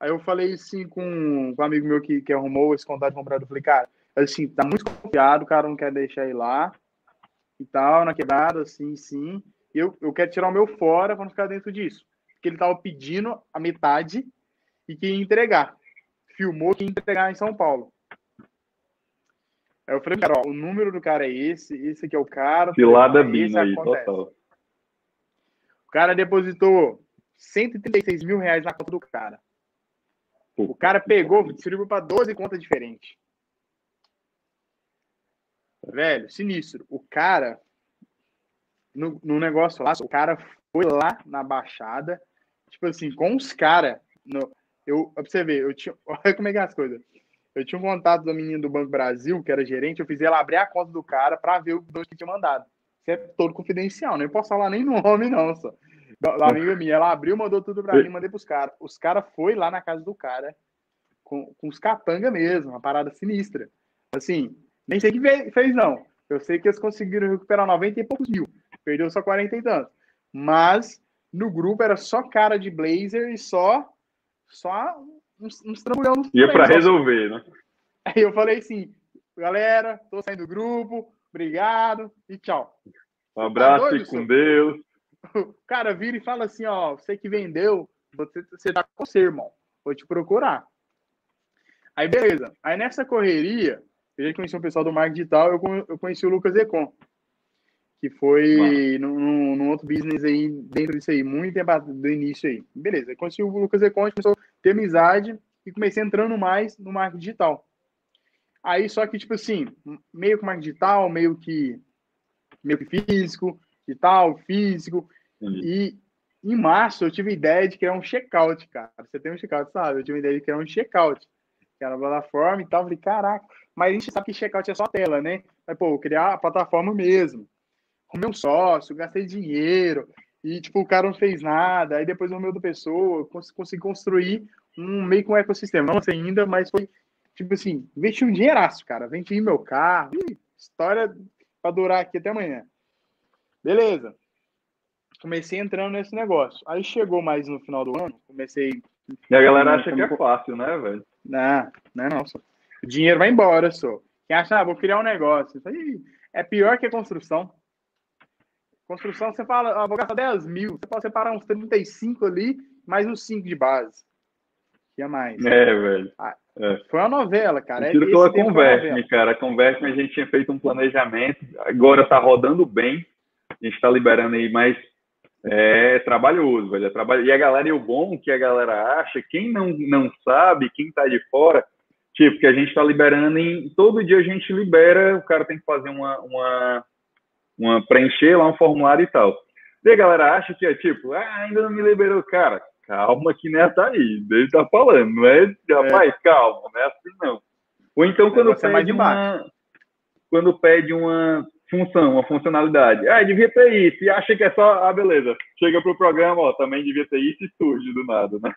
Aí eu falei assim com, com um amigo meu que, que arrumou esse contato de comprador. Eu falei, cara, assim, tá muito confiado, o cara não quer deixar ir lá e tal, na quebrada, assim, sim. Eu, eu quero tirar o meu fora para não ficar dentro disso. Porque ele tava pedindo a metade e que ia entregar. Filmou que ia entregar em São Paulo. Aí eu falei, cara, ó, o número do cara é esse, esse aqui é o cara. Filada Bino aí, total. O cara depositou 136 mil reais na conta do cara. O cara pegou, distribuiu para 12 contas diferentes. Velho, sinistro. O cara, no, no negócio lá, o cara foi lá na Baixada, tipo assim, com os caras. Eu, ver, eu tinha. [LAUGHS] Olha como é que é as coisas. Eu tinha um contato do menino do Banco Brasil, que era gerente, eu fiz ela abrir a conta do cara para ver o que tinha mandado. Isso é todo confidencial, não posso falar nem [LAUGHS] nome, não, só. Da amiga minha, ela abriu, mandou tudo para mim, mandei pros caras. Os caras foi lá na casa do cara com, com os capanga mesmo, uma parada sinistra. Assim, nem sei que fez, não. Eu sei que eles conseguiram recuperar 90 e poucos mil. Perdeu só 40 e tantos. Mas no grupo era só cara de blazer e só só uns, uns trambolhão. Ia para resolver, né? [LAUGHS] Aí eu falei assim, galera, tô saindo do grupo, obrigado e tchau. Um abraço, tá doido, com Deus. O [LAUGHS] cara vira e fala assim, ó, você que vendeu, você, você tá com você, irmão. Vou te procurar. Aí, beleza. Aí, nessa correria, eu já conheci um pessoal do marketing digital, eu, eu conheci o Lucas Econ, que foi num, num, outro business aí, dentro disso aí, muito tempo do início aí. Beleza, eu conheci o Lucas Econ, começou a ter amizade e comecei entrando mais no marketing digital. Aí, só que, tipo assim, meio que marketing digital, meio que, meio que físico, digital, físico. E em março eu tive a ideia de criar um checkout, cara. Você tem um checkout, sabe? Eu tive a ideia de criar um checkout que era a plataforma e tal. Falei, caraca, mas a gente sabe que checkout é só tela, né? Mas, pô, criar a plataforma mesmo. Arrumei um sócio, gastei dinheiro, e, tipo, o cara não fez nada. Aí depois o meu da pessoa, consegui construir um meio que um ecossistema. Não sei ainda, mas foi, tipo assim, investi um dinheiraço, cara. Vendi meu carro. História pra durar aqui até amanhã. Beleza. Comecei entrando nesse negócio. Aí chegou mais no final do ano, comecei. E a galera acha que é fácil, né, velho? Não, não é não, só. O dinheiro vai embora, só. Quem acha, ah, vou criar um negócio. Isso aí é pior que a construção. Construção, você fala, ah, vou gastar 10 mil. Você pode separar uns 35 ali, mais uns 5 de base. Que é mais. É, velho. Ah, é. Foi uma novela, cara. Tiro pela Converte, cara. A Converte, a gente tinha feito um planejamento, agora tá rodando bem. A gente tá liberando aí mais é trabalhoso, velho. É trabalho... E a galera, e o bom que a galera acha, quem não, não sabe, quem tá de fora, tipo, que a gente tá liberando em. Todo dia a gente libera, o cara tem que fazer uma. uma, uma preencher lá um formulário e tal. E a galera acha que é tipo, ah, ainda não me liberou, cara. Calma que nem tá aí, ele tá falando, não é? Rapaz, é. calma, não é assim não. Ou então quando é pede uma. Quando pede uma função, uma funcionalidade. Ah, devia ter isso. E acha que é só, ah, beleza. Chega pro programa, ó, também devia ter isso e surge do nada, né?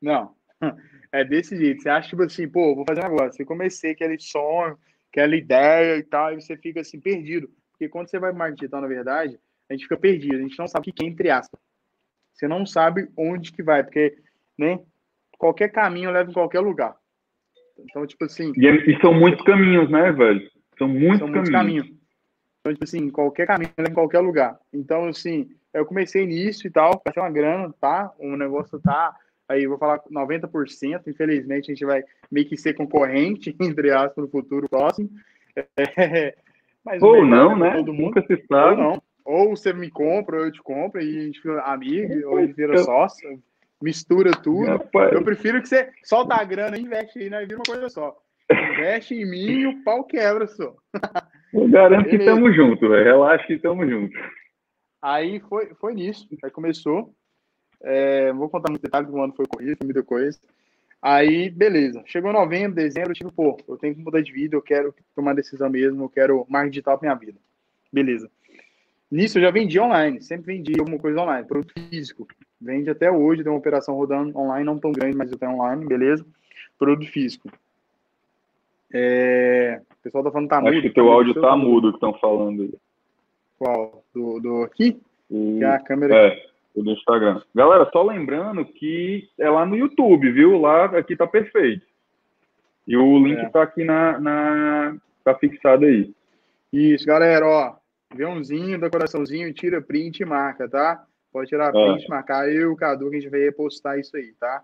Não. [LAUGHS] É desse jeito. Você acha, tipo assim, pô, vou fazer um negócio. Você comecei aquele sonho, aquela ideia e tal, e você fica assim, perdido. Porque quando você vai marketing digital, na verdade, a gente fica perdido. A gente não sabe o que é entre aspas. Você não sabe onde que vai, porque, né? Qualquer caminho leva em qualquer lugar. Então, tipo assim. E, e são muitos caminhos, né, velho? São muitos, são muitos caminhos. caminhos. Então, tipo assim, qualquer caminho, em qualquer lugar. Então, assim, eu comecei nisso e tal, ser uma grana, tá? O negócio tá, aí vou falar 90%, infelizmente a gente vai meio que ser concorrente, [LAUGHS] entre aspas, no futuro próximo. É, mas ou não, né? Todo mundo, Nunca se sabe. Ou não. Ou você me compra, ou eu te compro, e a gente fica amigo, ou gente vira sócio, mistura tudo. Rapaz. Eu prefiro que você solta a grana e investe aí, né? Vira uma coisa só. Investe em mim e o pau quebra só. Eu garanto Beleza. que estamos juntos, velho. Relaxa que estamos juntos. Aí foi, foi nisso. Aí começou. É, vou contar muito detalhe, o ano foi corrido, muita coisa. Aí, beleza. Chegou novembro, dezembro, tipo, pô, eu tenho que mudar de vida, eu quero tomar decisão mesmo, eu quero mais digital pra minha vida. Beleza. Nisso eu já vendi online, sempre vendi alguma coisa online, produto físico. Vende até hoje, tem uma operação rodando online, não tão grande, mas eu tenho online, beleza. Produto físico. É... O pessoal tá falando que tá Acho mudo. Acho que teu áudio tá mudo que estão falando. Qual? Do, do aqui? E... Que é a câmera. É, do Instagram. Galera, só lembrando que é lá no YouTube, viu? Lá aqui tá perfeito. E o link é. tá aqui na, na. tá fixado aí. Isso, galera, ó. Vê umzinho, decoraçãozinho, tira print e marca, tá? Pode tirar print, é. marcar eu e o Cadu que a gente vai repostar isso aí, tá?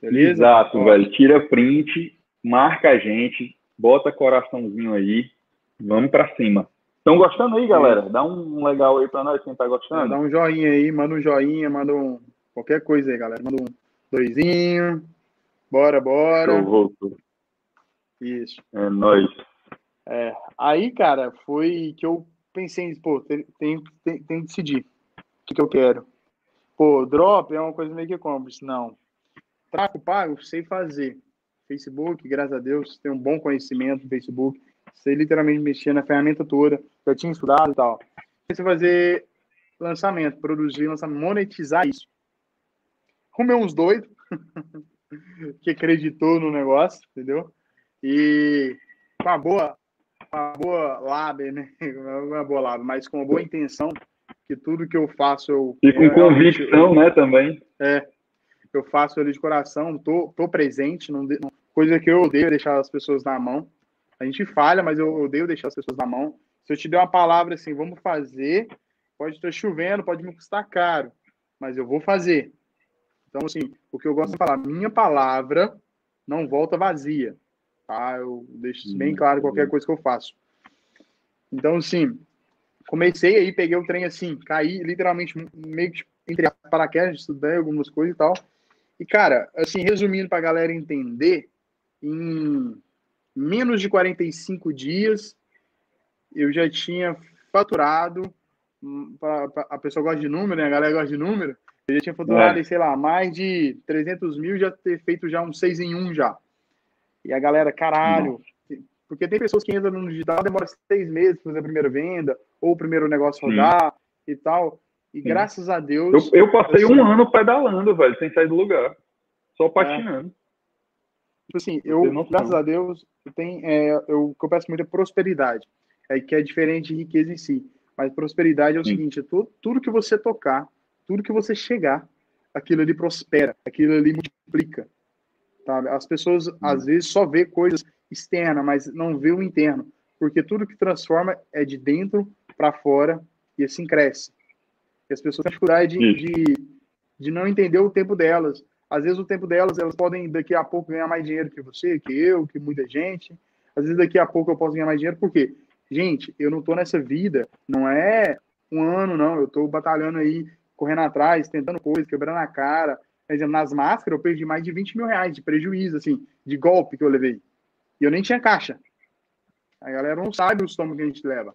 Beleza? Exato, ó. velho. Tira print marca a gente, bota coraçãozinho aí, vamos para cima. Estão gostando aí, galera? Dá um legal aí para nós, quem tá gostando. Dá um joinha aí, manda um joinha, manda um qualquer coisa aí, galera. Manda um doisinho. Bora, bora. Show, Isso. É nóis. É, aí, cara, foi que eu pensei, pô, tem, tem, tem, tem que decidir o que, que eu quero. Pô, drop é uma coisa meio que compras. Não. Tráfego pago, sei fazer. Facebook, graças a Deus, tenho um bom conhecimento do Facebook. Sei literalmente mexer na ferramenta toda. Já tinha estudado e tal. Você fazer lançamento, produzir lançamento, monetizar isso. Arrumei uns doidos [LAUGHS] que acreditou no negócio, entendeu? E com uma boa uma boa lábia, né? [LAUGHS] Uma boa lábia, mas com uma boa intenção, que tudo que eu faço eu. E com convicção, né, também. É. Eu faço ali de coração, tô, tô presente, não, coisa que eu odeio deixar as pessoas na mão. A gente falha, mas eu odeio deixar as pessoas na mão. Se eu te der uma palavra assim, vamos fazer, pode estar chovendo, pode me custar caro, mas eu vou fazer. Então, assim, o que eu gosto de falar, minha palavra não volta vazia tá? Eu deixo isso bem claro qualquer coisa que eu faço. Então, assim, comecei aí, peguei o trem assim, caí literalmente meio que entre paraquedas, estudei algumas coisas e tal. E, cara, assim, resumindo para a galera entender, em menos de 45 dias, eu já tinha faturado. Hum, a pessoa gosta de número, né? A galera gosta de número. Eu já tinha faturado, é. sei lá, mais de 300 mil, já ter feito já um 6 em 1 já. E a galera, caralho. Porque tem pessoas que entram no digital, demora seis meses para fazer a primeira venda, ou o primeiro negócio rodar e tal. E graças a Deus. Eu, eu passei um ano pedalando, velho, sem sair do lugar. Só patinando. É. Tipo assim, eu, graças a Deus, tem, é, eu, eu peço muito é prosperidade. É que é diferente de riqueza em si. Mas prosperidade é o Sim. seguinte: é tudo, tudo que você tocar, tudo que você chegar, aquilo ali prospera, aquilo ali multiplica. Sabe? As pessoas, às vezes, só vê coisas externas, mas não vê o interno. Porque tudo que transforma é de dentro para fora e assim cresce. E as pessoas têm dificuldade de, de, de, não entender o tempo delas. Às vezes, o tempo delas, elas podem daqui a pouco ganhar mais dinheiro que você, que eu, que muita gente. Às vezes, daqui a pouco eu posso ganhar mais dinheiro. Por quê? Gente, eu não tô nessa vida, não é um ano, não. Eu tô batalhando aí, correndo atrás, tentando coisas, quebrando a cara, por exemplo, nas máscaras, eu perdi mais de 20 mil reais de prejuízo, assim, de golpe que eu levei. E eu nem tinha caixa. A galera não sabe o estômago que a gente leva.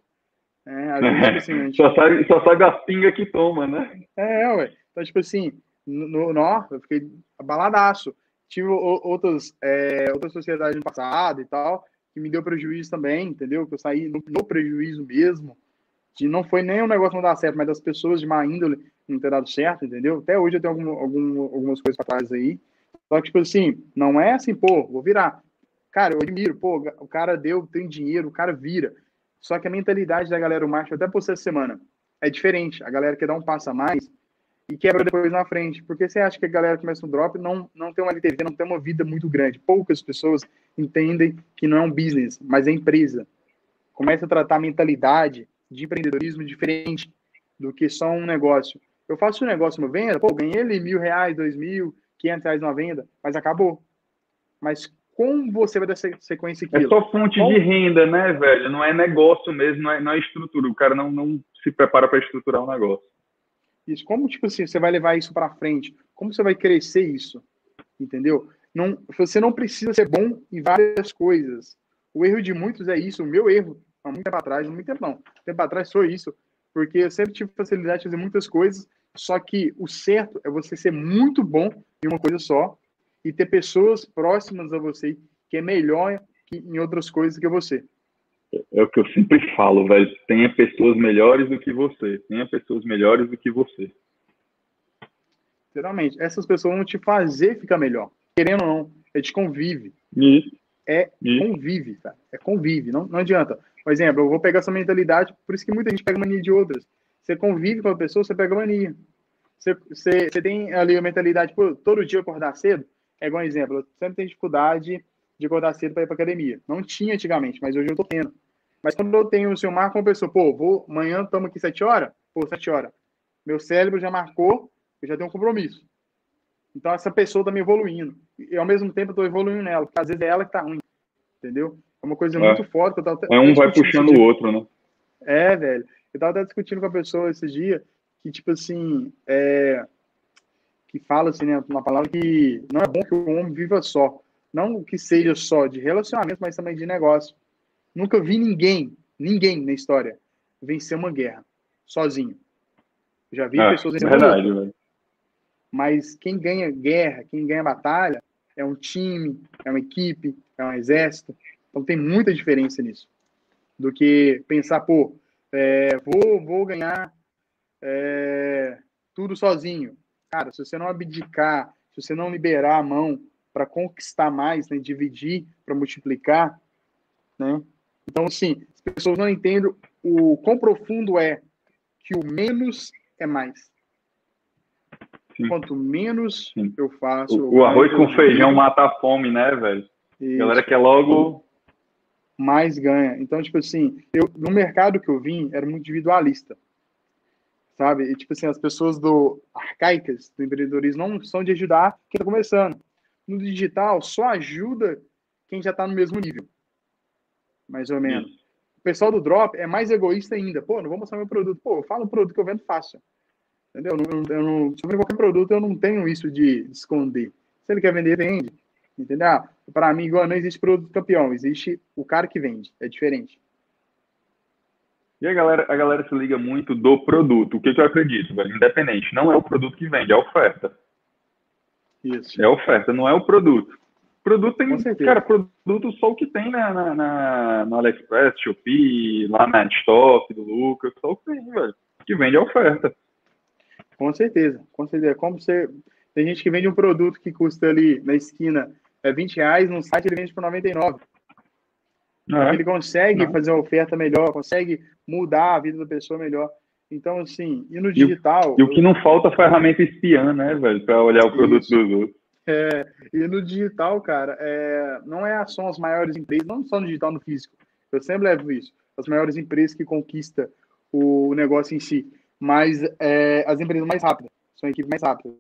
É, às vezes, tipo assim, gente... [LAUGHS] só, sabe, só sabe a pinga que toma, né? É, ué. Então, tipo assim, no, no, eu fiquei abaladaço. Tive outras, é, outras sociedades no passado e tal, que me deu prejuízo também, entendeu? Que eu saí no, no prejuízo mesmo. De não foi nem um negócio não dar certo, mas das pessoas de má índole não ter dado certo, entendeu? Até hoje eu tenho algum, algum, algumas coisas para trás aí. Só que, tipo assim, não é assim, pô, vou virar. Cara, eu admiro, pô, o cara deu, tem dinheiro, o cara vira. Só que a mentalidade da galera, o macho, até por essa semana, é diferente. A galera quer dar um passo a mais e quebra depois na frente. Porque você acha que a galera começa um drop não, não tem uma LTV, não tem uma vida muito grande. Poucas pessoas entendem que não é um business, mas é empresa. Começa a tratar a mentalidade de empreendedorismo diferente do que só um negócio. Eu faço um negócio uma venda, pô, ganhei ali mil reais, dois mil, quinhentos reais numa venda, mas acabou. Mas como você vai dar sequência aquilo? É só fonte como... de renda, né, velho? Não é negócio mesmo, não é, não é estrutura. O cara não, não se prepara para estruturar o um negócio. Isso, como, tipo assim, você vai levar isso para frente? Como você vai crescer isso? Entendeu? Não, você não precisa ser bom em várias coisas. O erro de muitos é isso. O meu erro, há muito tempo atrás, muito tempo não, tempo atrás foi isso porque eu sempre tive facilidade de fazer muitas coisas, só que o certo é você ser muito bom em uma coisa só e ter pessoas próximas a você que é melhor que em outras coisas que você. É o que eu sempre falo, velho. Tenha pessoas melhores do que você. Tenha pessoas melhores do que você. Geralmente, essas pessoas vão te fazer ficar melhor. Querendo ou não, é de convive. Isso. É Isso. convive, cara. É convive. Não, não adianta. Por exemplo, eu vou pegar essa mentalidade, por isso que muita gente pega mania de outras. Você convive com a pessoa, você pega mania. Você, você, você tem ali a mentalidade, pô, todo dia acordar cedo, é igual um exemplo, eu sempre tenho dificuldade de acordar cedo para ir para academia. Não tinha antigamente, mas hoje eu tô tendo. Mas quando eu tenho o seu marco uma pessoa, pô, vou, amanhã estamos aqui sete horas, pô, sete horas. Meu cérebro já marcou, eu já tenho um compromisso. Então essa pessoa tá me evoluindo. E ao mesmo tempo eu tô evoluindo nela, porque às vezes é ela que tá ruim. Entendeu? É uma coisa é. muito forte. é um vai puxando o outro, né? É, velho. Eu tava até discutindo com a pessoa esse dia que, tipo assim, é, que fala assim, né, uma palavra que não é bom que o homem viva só. Não que seja só de relacionamento, mas também de negócio. Nunca vi ninguém, ninguém na história vencer uma guerra sozinho. Já vi é, pessoas vencendo verdade, velho. Mas quem ganha guerra, quem ganha batalha, é um time, é uma equipe, é um exército. Então tem muita diferença nisso. Do que pensar, pô, é, vou, vou ganhar é, tudo sozinho. Cara, se você não abdicar, se você não liberar a mão para conquistar mais, né, dividir para multiplicar, né? Então, assim, as pessoas não entendem o quão profundo é que o menos é mais. Sim. Quanto menos Sim. eu faço. O, o arroz com feijão mata a fome, né, velho? A galera quer logo. Mais ganha. Então, tipo assim, eu, no mercado que eu vim, era muito individualista sabe? E, tipo assim, as pessoas do arcaicas, do empreendedorismo, não são de ajudar quem está começando. No digital, só ajuda quem já está no mesmo nível, mais ou menos. Sim. O pessoal do drop é mais egoísta ainda. Pô, não vou mostrar meu produto. Pô, fala um produto que eu vendo fácil. Entendeu? Eu não, eu não, sobre qualquer produto, eu não tenho isso de esconder. Se ele quer vender, vende. Entendeu? Ah, Para mim, igual, não existe produto campeão, existe o cara que vende. É diferente. E a galera, a galera se liga muito do produto. O que, que eu acredito, velho? Independente, não é o produto que vende, é a oferta. Isso. É a oferta, não é o produto. Produto tem, cara, produto só o que tem na, na, na, no AliExpress, Shopee, lá na Stock do Lucas, só o que tem, velho. Que vende a oferta. Com certeza, com certeza. Como você. Tem gente que vende um produto que custa ali na esquina é 20 reais, no site ele vende por 99. É. Ele consegue fazer uma oferta melhor, consegue mudar a vida da pessoa melhor. Então, assim, e no digital. E, o, e o que não falta é ferramenta espiã, né, velho, para olhar o produto isso. dos outros. É, e no digital, cara, é, não é só as maiores empresas, não só no digital, no físico. Eu sempre levo isso. As maiores empresas que conquistam o negócio em si. Mas é, as empresas mais rápidas. São equipes mais rápidas.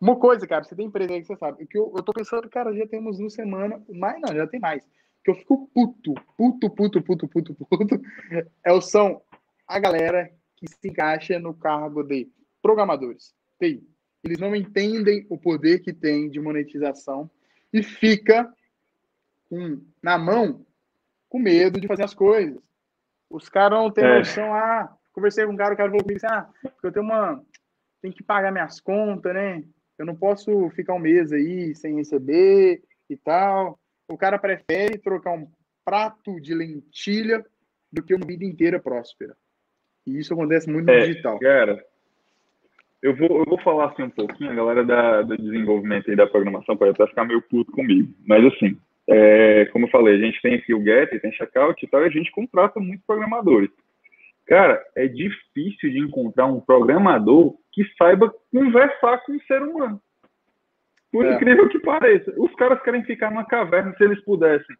Uma coisa, cara, você tem empresa aí que você sabe. que eu, eu tô pensando, cara, já temos uma semana, mais não, já tem mais que eu fico puto, puto, puto, puto, puto, puto, é, são a galera que se encaixa no cargo de programadores, TI. Eles não entendem o poder que tem de monetização e fica com, na mão com medo de fazer as coisas. Os caras não têm é. noção. Ah, conversei com um cara, o cara falou comigo assim, ah, eu tenho uma. Tem que pagar minhas contas, né? Eu não posso ficar um mês aí sem receber e tal o cara prefere trocar um prato de lentilha do que uma vida inteira próspera. E isso acontece muito no é, digital. Cara, eu vou, eu vou falar assim um pouquinho, a galera da, do desenvolvimento e da programação pode até ficar meio puto comigo, mas assim, é, como eu falei, a gente tem aqui o Get, tem Checkout e tal, e a gente contrata muitos programadores. Cara, é difícil de encontrar um programador que saiba conversar com um ser humano. Por é. incrível que pareça. Os caras querem ficar numa caverna se eles pudessem.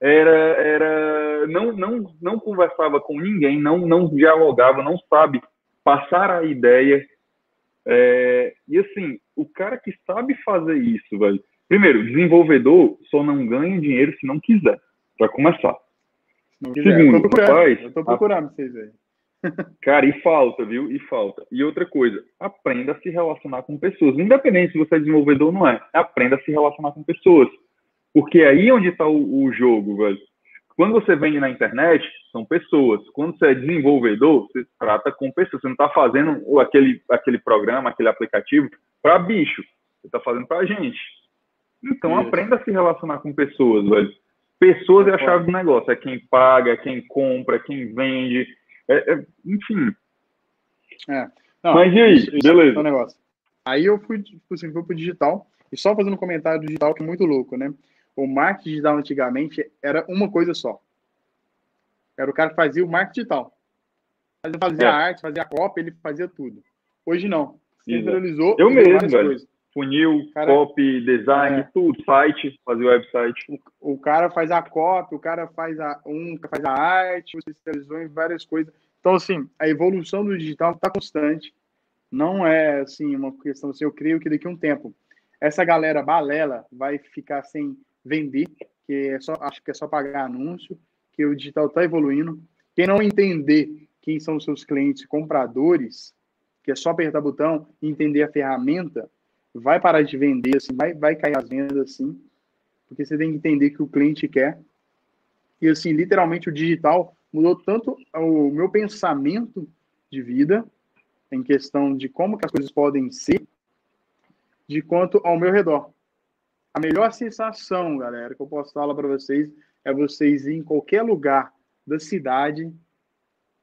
Era, era, não, não, não conversava com ninguém, não, não dialogava, não sabe passar a ideia. É, e assim, o cara que sabe fazer isso, velho. Primeiro, desenvolvedor só não ganha dinheiro se não quiser, para começar. Segundo, eu tô procurando, rapaz, eu tô procurando a... vocês aí. [LAUGHS] Cara, e falta, viu? E falta. E outra coisa, aprenda a se relacionar com pessoas. Independente se você é desenvolvedor ou não é, aprenda a se relacionar com pessoas. Porque aí é onde está o, o, jogo, velho. Quando você vende na internet, são pessoas. Quando você é desenvolvedor, você trata com pessoas. Você não está fazendo aquele, aquele programa, aquele aplicativo para bicho. Você está fazendo para gente. Então, Isso. aprenda a se relacionar com pessoas, velho. Pessoas é a chave do negócio. É quem paga, é quem compra, é quem vende é, é, enfim. É. Não, Mas e aí? Isso, Beleza. É um negócio. Aí eu fui, tipo assim, fui pro digital, e só fazendo um comentário do digital que é muito louco, né? O marketing digital antigamente era uma coisa só. Era o cara que fazia o marketing digital. Ele fazia é. arte, fazia a cópia, ele fazia tudo. Hoje não. Centralizou. Eu mesmo, velho. Coisas. Funil, cara, copy, design, é. tudo, site, fazer website. O, o, cara faz a copy, o cara faz a um, faz a arte, você especializou em várias coisas. Então, assim, a evolução do digital está constante. Não é, assim, uma questão assim, eu creio que daqui a um tempo essa galera balela vai ficar sem vender, que é só, acha que é só pagar anúncio, que o digital está evoluindo. Quem não entender quem são os seus clientes compradores, que é só apertar botão e entender a ferramenta, vai parar de vender, assim, vai, vai cair as vendas, assim, porque você tem que entender que o cliente quer. E, assim, literalmente, o digital mudou tanto o meu pensamento de vida, em questão de como que as coisas podem ser, de quanto ao meu redor. A melhor sensação, galera, que eu posso falar para vocês é vocês ir em qualquer lugar da cidade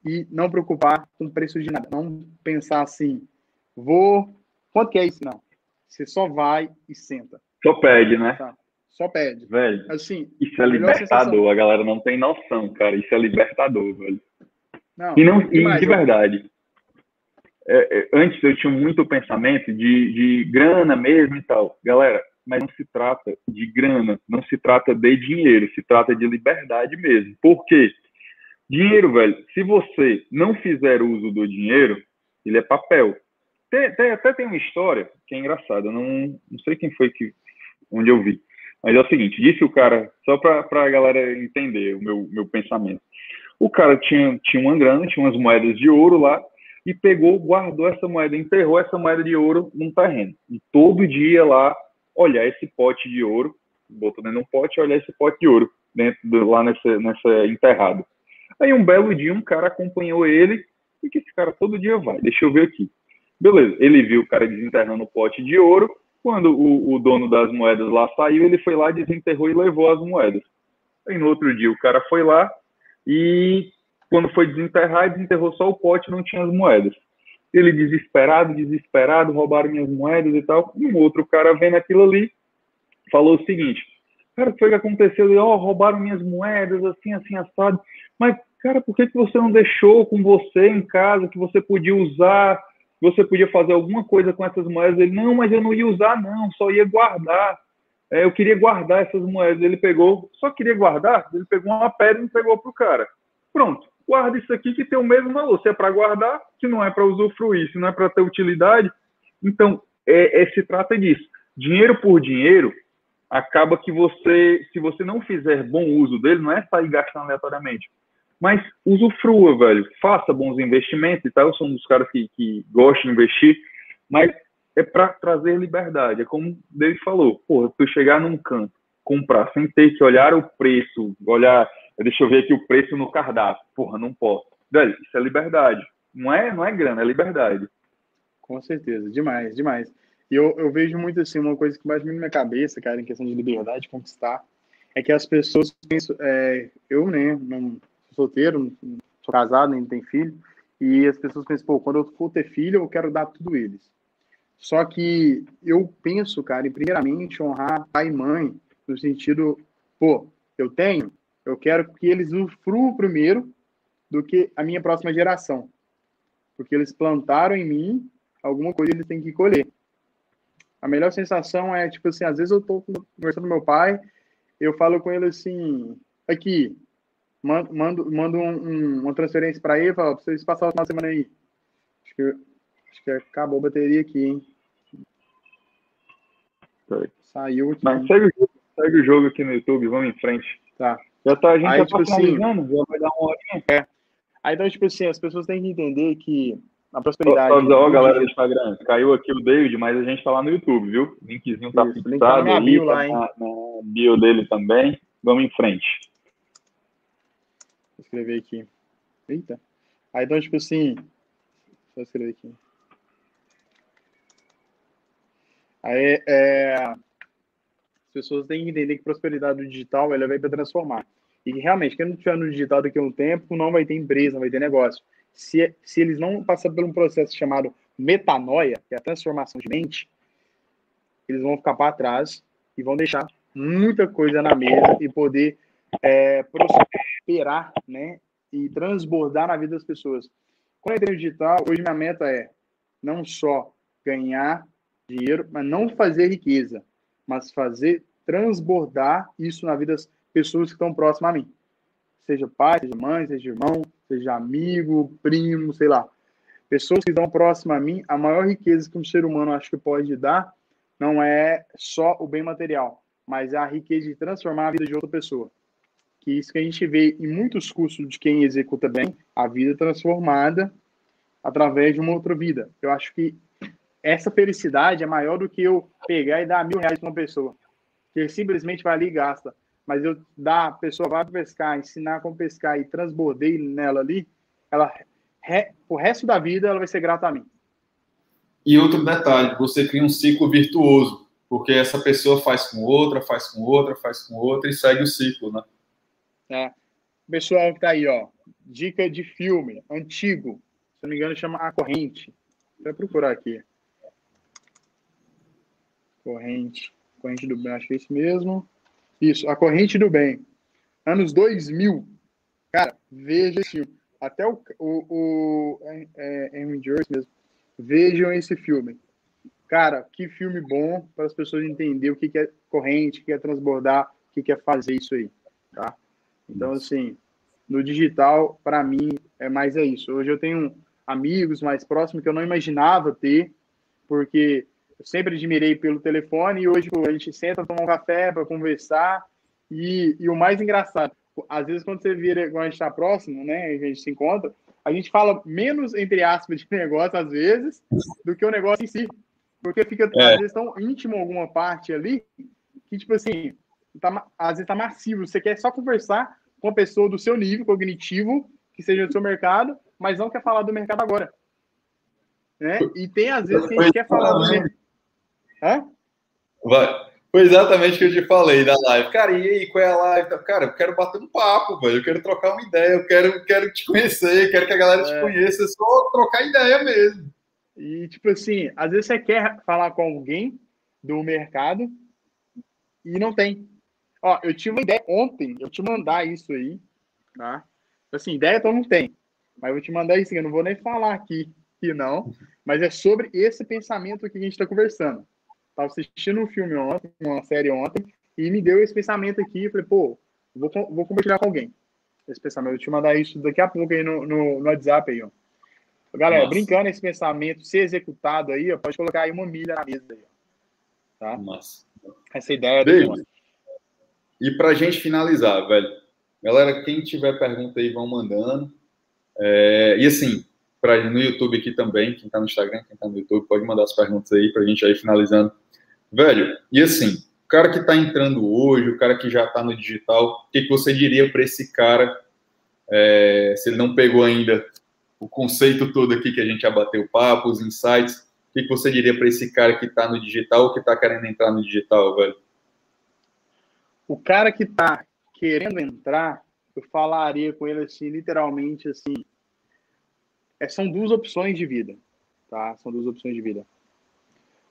e não preocupar com o preço de nada. Não pensar assim, vou. Quanto que é isso? Não. Você só vai e senta. Só pede, né? Tá. Só pede. Velho, assim, isso é libertador. Sensação. A galera não tem noção, cara. Isso é libertador, velho. Não, e não, e de verdade. É, é, antes eu tinha muito pensamento de, de grana mesmo e tal. Galera, mas não se trata de grana, não se trata de dinheiro, se trata de liberdade mesmo. Por quê? Dinheiro, velho, se você não fizer uso do dinheiro, ele é papel. Tem, tem, até tem uma história que é engraçada, não, não sei quem foi que onde eu vi. Mas é o seguinte, disse o cara, só para a galera entender o meu, meu pensamento. O cara tinha, tinha uma grana, tinha umas moedas de ouro lá, e pegou, guardou essa moeda, enterrou essa moeda de ouro num terreno. E todo dia lá, olhar esse pote de ouro, botou dentro de um pote olhar esse pote de ouro dentro lá nessa, nessa. Aí um belo dia um cara acompanhou ele, e que esse cara todo dia vai, deixa eu ver aqui. Beleza, ele viu o cara desenterrando o pote de ouro, quando o, o dono das moedas lá saiu, ele foi lá, desenterrou e levou as moedas. Aí no outro dia o cara foi lá e quando foi desenterrar, desenterrou só o pote, não tinha as moedas. Ele desesperado, desesperado, roubaram minhas moedas e tal. E um outro cara vendo aquilo ali, falou o seguinte: Cara, o que foi que aconteceu? Ele, ó, oh, roubaram minhas moedas, assim, assim, assado. Mas, cara, por que, que você não deixou com você em casa, que você podia usar, você podia fazer alguma coisa com essas moedas? Ele, não, mas eu não ia usar, não, só ia guardar. É, eu queria guardar essas moedas. Ele pegou, só queria guardar, ele pegou uma pedra e entregou pro cara. Pronto guarda isso aqui que tem o mesmo valor. Se é para guardar, se não é para usufruir, se não é para ter utilidade. Então, é, é, se trata disso. Dinheiro por dinheiro, acaba que você, se você não fizer bom uso dele, não é sair gastando aleatoriamente. Mas usufrua, velho. Faça bons investimentos e tal. Eu sou um dos caras que, que gosta de investir, mas é para trazer liberdade. É como o falou. Porra, tu chegar num canto, comprar sem ter que olhar o preço, olhar Deixa eu ver aqui o preço no cardápio. Porra, não posso. Velho, isso é liberdade. Não é, não é grana, é liberdade. Com certeza, demais, demais. E eu, eu vejo muito assim, uma coisa que mais me na minha cabeça, cara, em questão de liberdade, conquistar, é que as pessoas pensam, é, eu, né, não sou solteiro, não sou casado, nem tenho filho, e as pessoas pensam, pô, quando eu for ter filho, eu quero dar tudo eles. Só que eu penso, cara, em primeiramente honrar pai e mãe, no sentido, pô, eu tenho, eu quero que eles usufruam primeiro do que a minha próxima geração. Porque eles plantaram em mim alguma coisa eles têm que colher. A melhor sensação é, tipo assim, às vezes eu tô conversando com meu pai, eu falo com ele assim, aqui, mando, mando, mando um, um, uma transferência para ele, falo, vocês passar uma semana aí. Acho que, acho que acabou a bateria aqui, hein? Saiu aqui. Mas segue, segue o jogo aqui no YouTube, vamos em frente. Tá. Já tá, a gente aí, já tá tipo tá finalizando, assim, já vai dar uma horinha. É. Aí, então, tipo assim, as pessoas têm que entender que a prosperidade... Ó, ó galera do Instagram, caiu aqui o David, mas a gente tá lá no YouTube, viu? O linkzinho tá Isso, fixado link tá na bio, aí, lá, tá na, na bio dele também. Vamos em frente. Vou escrever aqui. Eita. Aí, então, tipo assim... Deixa eu escrever aqui. Aí, é pessoas têm que entender que prosperidade digital ela vai para transformar. E realmente, quem não estiver no digital daqui a um tempo, não vai ter empresa, não vai ter negócio. Se, se eles não passarem por um processo chamado metanoia, que é a transformação de mente, eles vão ficar para trás e vão deixar muita coisa na mesa e poder é, prosperar, né? E transbordar na vida das pessoas. Quando eu entrei no digital, hoje minha meta é não só ganhar dinheiro, mas não fazer riqueza mas fazer transbordar isso na vida das pessoas que estão próximas a mim. Seja pai, seja mãe, seja irmão, seja amigo, primo, sei lá. Pessoas que estão próximas a mim, a maior riqueza que um ser humano acho que pode dar não é só o bem material, mas é a riqueza de transformar a vida de outra pessoa. Que isso que a gente vê em muitos cursos de quem executa bem, a vida transformada através de uma outra vida. Eu acho que essa felicidade é maior do que eu pegar e dar mil reais para uma pessoa, que simplesmente vai ali e gasta. Mas eu dar, a pessoa vai pescar, ensinar como pescar e transbordei nela ali, ela, re, o resto da vida, ela vai ser grata a mim. E outro detalhe, você cria um ciclo virtuoso, porque essa pessoa faz com outra, faz com outra, faz com outra e segue o ciclo, né? É. Pessoal que tá aí, ó, dica de filme antigo, se não me engano chama A Corrente. Vou procurar aqui. Corrente, corrente do bem, acho que é isso mesmo. Isso, A Corrente do Bem. Anos 2000. Cara, veja esse filme. Até o, o, o é, é, mesmo Vejam esse filme. Cara, que filme bom para as pessoas entenderem o que, é corrente, o que é transbordar, o que é fazer isso aí, tá? Então, assim, no digital, para mim, é mais é isso. Hoje eu tenho amigos mais próximos que eu não imaginava ter, porque eu sempre admirei pelo telefone e hoje a gente senta, toma um café para conversar. E, e, o mais engraçado, às vezes quando você vira, quando a gente está próximo, né, a gente se encontra, a gente fala menos, entre aspas, de [LAUGHS] negócio, às vezes, do que o negócio em si. Porque fica, é. às vezes, tão íntimo alguma parte ali, que, tipo assim, tá, às vezes tá massivo. Você quer só conversar com a pessoa do seu nível cognitivo, que seja do seu mercado, mas não quer falar do mercado agora. Né? E tem, às vezes, que a gente quer falar do mercado. Hã? Vai. Foi exatamente o que eu te falei na live. Cara, e aí, qual é a live? Cara, eu quero bater um papo, velho. Eu quero trocar uma ideia, eu quero, quero te conhecer, quero que a galera te é. conheça, é só trocar ideia mesmo. E, tipo assim, às vezes você quer falar com alguém do mercado e não tem. Ó, eu tive uma ideia ontem, eu te mandar isso aí, tá? Assim, ideia então não tem. Mas eu vou te mandar isso, eu não vou nem falar aqui, que não. Mas é sobre esse pensamento que a gente está conversando. Tava assistindo um filme ontem, uma série ontem, e me deu esse pensamento aqui. Eu falei, pô, vou, vou compartilhar com alguém. Esse pensamento. Eu te mandar isso daqui a pouco aí no, no, no WhatsApp aí, ó. Galera, Nossa. brincando esse pensamento, ser executado aí, ó, pode colocar aí uma milha na mesa aí, ó. Tá? Nossa. Essa ideia do E pra gente finalizar, velho. Galera, quem tiver pergunta aí, vão mandando. É, e assim, pra, no YouTube aqui também, quem tá no Instagram, quem tá no YouTube, pode mandar as perguntas aí pra gente aí finalizando. Velho, e assim, o cara que está entrando hoje, o cara que já está no digital, o que, que você diria para esse cara, é, se ele não pegou ainda o conceito todo aqui que a gente abateu papo, os insights, o que, que você diria para esse cara que está no digital ou que está querendo entrar no digital, velho? O cara que está querendo entrar, eu falaria com ele assim, literalmente assim, é, são duas opções de vida, tá? São duas opções de vida.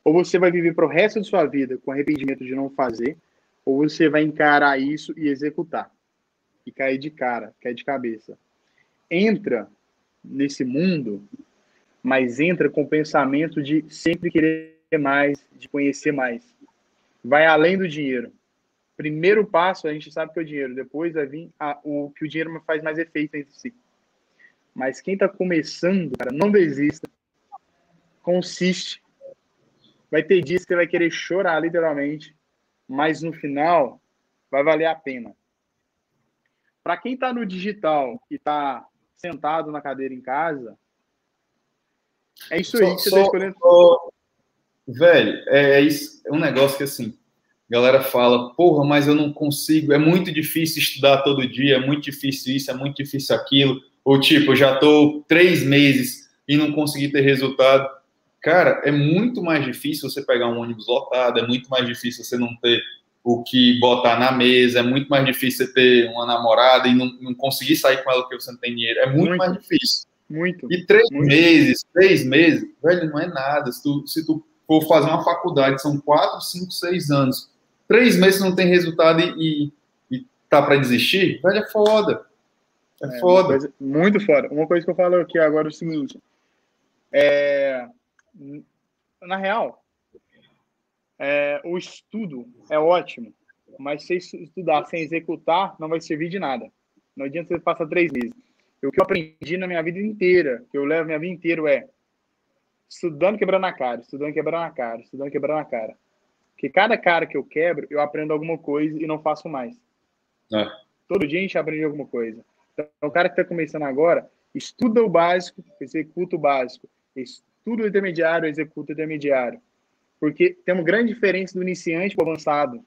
Ou você vai viver para o resto da sua vida com arrependimento de não fazer, ou você vai encarar isso e executar. E cair de cara, cair de cabeça. Entra nesse mundo, mas entra com o pensamento de sempre querer mais, de conhecer mais. Vai além do dinheiro. Primeiro passo, a gente sabe que é o dinheiro. Depois vai vir a, o que o dinheiro faz mais efeito em si. Mas quem está começando, cara, não desista. Consiste Vai ter dias que você vai querer chorar, literalmente, mas no final vai valer a pena. Para quem está no digital e está sentado na cadeira em casa, é isso aí que você está escolhendo. Só, velho, é, é, isso, é um negócio que assim, a galera fala, porra, mas eu não consigo, é muito difícil estudar todo dia, é muito difícil isso, é muito difícil aquilo. Ou tipo, eu já estou três meses e não consegui ter resultado. Cara, é muito mais difícil você pegar um ônibus lotado, é muito mais difícil você não ter o que botar na mesa, é muito mais difícil você ter uma namorada e não, não conseguir sair com ela porque você não tem dinheiro. É muito, muito mais difícil. Muito. E três muito. meses, três meses, velho, não é nada. Se tu, se tu for fazer uma faculdade, são quatro, cinco, seis anos. Três meses não tem resultado e, e, e tá para desistir, velho, é foda. É, é foda. Coisa, muito foda. Uma coisa que eu falo aqui agora é o seguinte. É, na real, é, o estudo é ótimo, mas se estudar sem executar, não vai servir de nada. Não adianta você passar três meses. O que eu aprendi na minha vida inteira, que eu levo minha vida inteira, é estudando quebrando a cara, estudando quebrando a cara, estudando quebrando a cara. Porque cada cara que eu quebro, eu aprendo alguma coisa e não faço mais. É. Todo dia a gente aprende alguma coisa. Então, o cara que está começando agora, estuda o básico, executa o básico. Estuda o intermediário, executa intermediário. Porque tem uma grande diferença do iniciante para o avançado.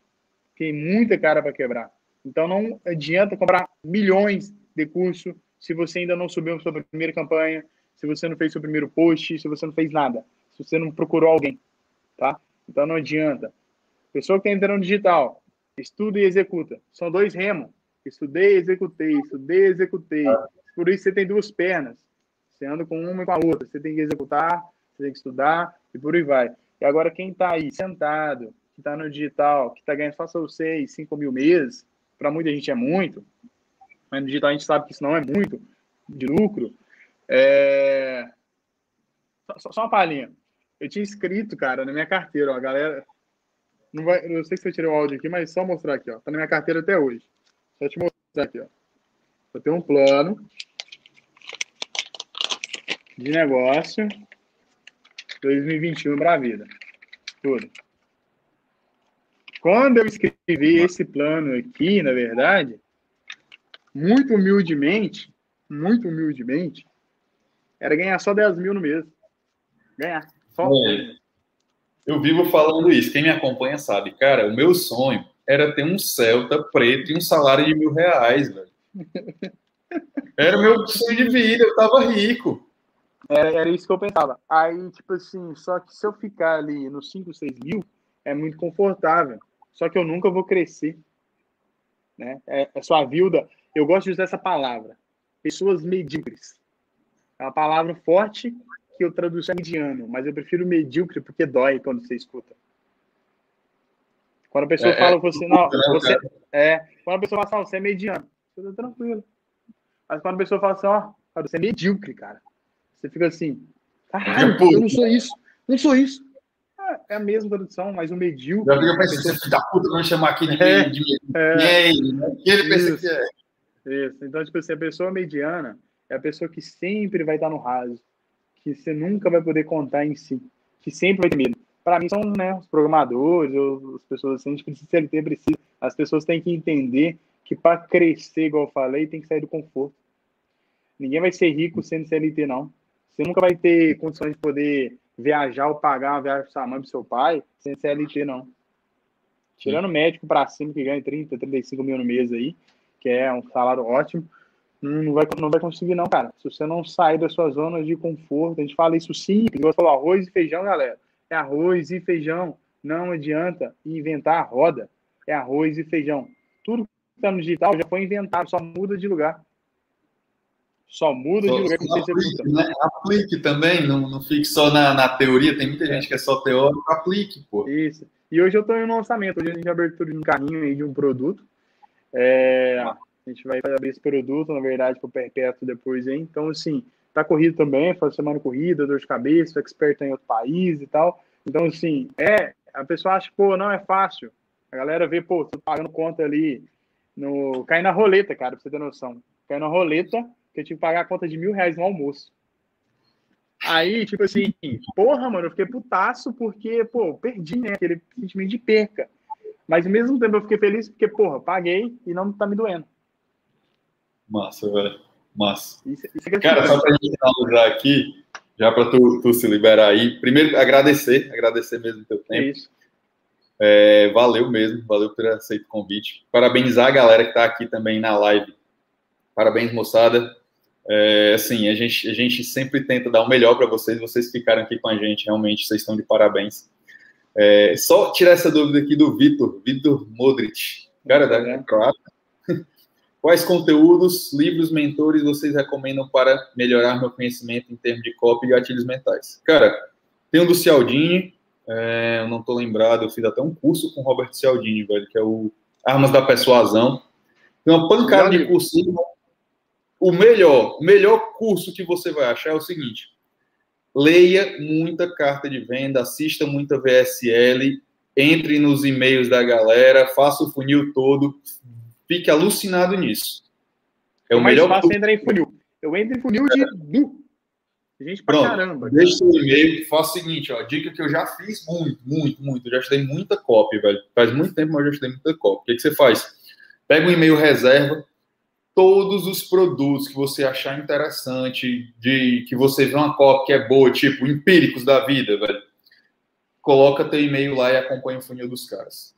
Tem muita cara para quebrar. Então não adianta comprar milhões de curso se você ainda não subiu sua primeira campanha, se você não fez seu primeiro post, se você não fez nada, se você não procurou alguém, tá? Então não adianta. Pessoa que está entrando no digital, estuda e executa. São dois remos. Estudei, executei, estudei, executei. Por isso você tem duas pernas. Você anda com uma e com a outra. Você tem que executar, você tem que estudar e por aí vai. E agora quem está aí sentado, que está no digital, que está ganhando só seus 6, 5 mil meses, para muita gente é muito, mas no digital a gente sabe que isso não é muito de lucro. É... Só, só uma palhinha. Eu tinha escrito, cara, na minha carteira, ó, galera. Não, vai, não sei se eu tirei o áudio aqui, mas só mostrar aqui, ó. Tá na minha carteira até hoje. Só te mostrar aqui, ó. Eu tenho um plano de negócio 2021 para a vida. Tudo. Quando eu escrevi esse plano aqui, na verdade, muito humildemente, muito humildemente, era ganhar só 10 mil no mês. Ganhar. Só. É. Eu vivo falando isso. Quem me acompanha sabe. Cara, o meu sonho era ter um Celta preto e um salário de mil reais, velho. Era meu sonho de vida. Eu tava rico. Era, era isso que eu pensava. Aí, tipo assim, só que se eu ficar ali nos 5, 6 mil, é muito confortável. Só que eu nunca vou crescer. Né? É, é só a vilda. Eu gosto de usar essa palavra. Pessoas medíocres. É uma palavra forte que eu traduzo a mediano, mas eu prefiro medíocre porque dói quando você escuta. Quando a pessoa é, fala é, você, não, né, você é, quando a pessoa fala assim, você é mediano, você tá tranquilo. Mas quando a pessoa fala assim, ó, você é medíocre, cara. Você fica assim, caralho, eu não sou isso, não sou isso. É a mesma tradução, mas o medíocre. Já fica pensando, pessoa... filho da puta, vamos chamar aqui de, é, de, é, ele, né? Ele pensa que é. Isso, então, tipo assim, a pessoa mediana é a pessoa que sempre vai estar no raso, que você nunca vai poder contar em si, que sempre vai ter medo. Para mim, são né, os programadores, ou as pessoas assim, a gente precisa CLT, precisa. As pessoas têm que entender que para crescer, igual eu falei, tem que sair do conforto. Ninguém vai ser rico sendo CLT, não. Você nunca vai ter condições de poder viajar ou pagar uma viagem para sua mãe para seu pai sem CLT, não. Tirando médico para cima que ganha 30, 35 mil no mês aí, que é um salário ótimo, não vai, não vai conseguir, não, cara. Se você não sair da sua zona de conforto, a gente fala isso simples, você falou arroz e feijão, galera. É arroz e feijão. Não adianta inventar a roda. É arroz e feijão. Tudo que está no digital já foi inventado, só muda de lugar. Só muda de lugar que você aplique, né? aplique também, não, não fique só na, na teoria. Tem muita gente que é só teórico, aplique, pô. Isso. E hoje eu estou em um lançamento, hoje a gente abertura de um carrinho aí de um produto. É, ah. A gente vai abrir esse produto, na verdade, para o Perpétuo depois, hein? Então, assim, tá corrido também, faz semana corrida, dor de cabeça, expert em outro país e tal. Então, assim, é, a pessoa acha, pô, não é fácil. A galera vê, pô, tô pagando conta ali no. Cai na roleta, cara, pra você ter noção. Cai na roleta, que eu tive que pagar a conta de mil reais no almoço. Aí, tipo assim, porra, mano, eu fiquei putaço porque, pô, perdi, né? Aquele sentimento de perca. Mas ao mesmo tempo eu fiquei feliz porque, porra, paguei e não tá me doendo. Massa, velho. Massa. Isso, isso é Cara, só para a gente finalizar aqui, já para tu, tu, se liberar aí, primeiro agradecer, agradecer mesmo o teu tempo. Isso. É, valeu mesmo, valeu por ter aceito o convite. Parabenizar a galera que está aqui também na live. Parabéns, moçada. É, assim, a gente, a gente sempre tenta dar o melhor para vocês, vocês ficaram aqui com a gente, realmente, vocês estão de parabéns. É, só tirar essa dúvida aqui do Vitor, Vitor Modric. Cara, da é. Croácia. [LAUGHS] Quais conteúdos, livros, mentores vocês recomendam para melhorar meu conhecimento em termos de copy e gatilhos mentais? Cara, tem o do Cialdini, é, eu não estou lembrado, eu fiz até um curso com o Robert Cialdini, velho, que é o Armas da Persuasão. Tem uma pancada de curso. O melhor, o melhor curso que você vai achar é o seguinte: leia muita carta de venda, assista muita VSL, entre nos e-mails da galera, faça o funil todo, Fique alucinado nisso. É o, mais melhor. fácil é entrar em funil. Eu entro em funil de. Gente pra Pronto, caramba. cara. deixa o e-mail, faça o seguinte, ó, dica que eu já fiz muito, muito, muito, eu já estudei muita copy, velho. Faz muito tempo, mas eu já estudei muita copy. O que, que você faz? Pega um e-mail reserva, todos os produtos que você achar interessante, de que você vê uma copy que é boa, tipo empíricos da vida, velho. Coloca teu e-mail lá e acompanha o funil dos caras.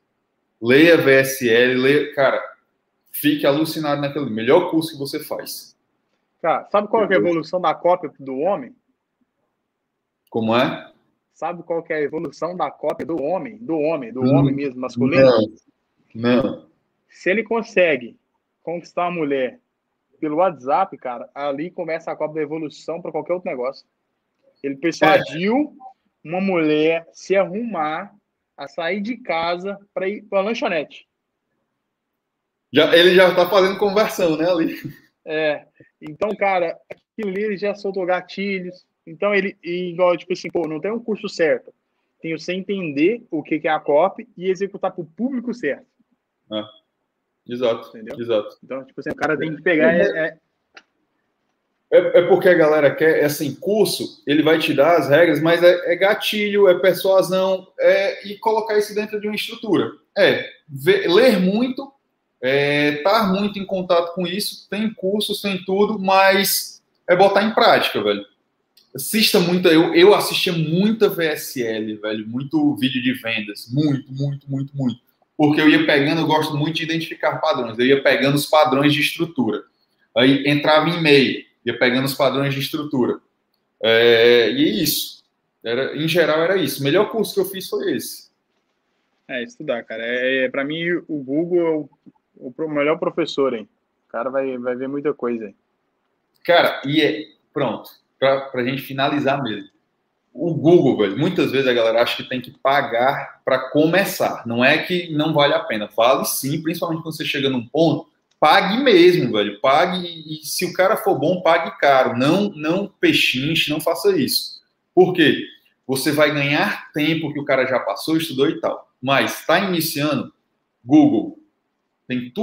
Leia VSL, leia, cara, fique alucinado naquele melhor curso que você faz. Cara, sabe qual é a evolução da cópia do homem? Como é? Sabe qual é a evolução da cópia do homem? Do homem, do Hum, homem mesmo, masculino? Não. Não. Se ele consegue conquistar uma mulher pelo WhatsApp, cara, ali começa a cópia da evolução para qualquer outro negócio. Ele persuadiu uma mulher se arrumar a sair de casa para ir para a lanchonete. Já, ele já tá fazendo conversão, né, ali. É, então, cara, aquilo ali ele já soltou gatilhos. Então, ele, igual, tipo assim, pô, não tem um curso certo. Tem você entender o que que é a copy e executar para o público certo. Exato, Entendeu? exato. Então, tipo assim, o cara tem que pegar. É, é- É, é porque a galera quer, é assim, curso, ele vai te dar as regras, mas é, é gatilho, é persuasão, é, e colocar isso dentro de uma estrutura. É, ver- ler muito, é, estar muito em contato com isso, tem cursos, tem tudo, mas é botar em prática, velho. Assista muito, eu, eu assistia muita VSL, velho, muito vídeo de vendas, muito, muito, muito, muito. Porque eu ia pegando, eu gosto muito de identificar padrões, eu ia pegando os padrões de estrutura. Aí entrava em e-mail, ia pegando os padrões de estrutura. É, e é isso. Era, em geral era isso. O melhor curso que eu fiz foi esse. é estudar, cara. É, é, para mim, o Google é o, o melhor professor, hein? O cara vai, vai ver muita coisa aí. Cara, e é pronto, pra, pra gente finalizar mesmo. O Google, velho, muitas vezes a galera acha que tem que pagar para começar. Não é que não vale a pena. Vale sim, principalmente quando você chega num ponto, pague mesmo, velho. Pague e se o cara for bom, pague caro. Não, não pechinche, não faça isso. Por quê? Você vai ganhar tempo que o cara já passou, estudou e tal. Mas está iniciando, Google tem tudo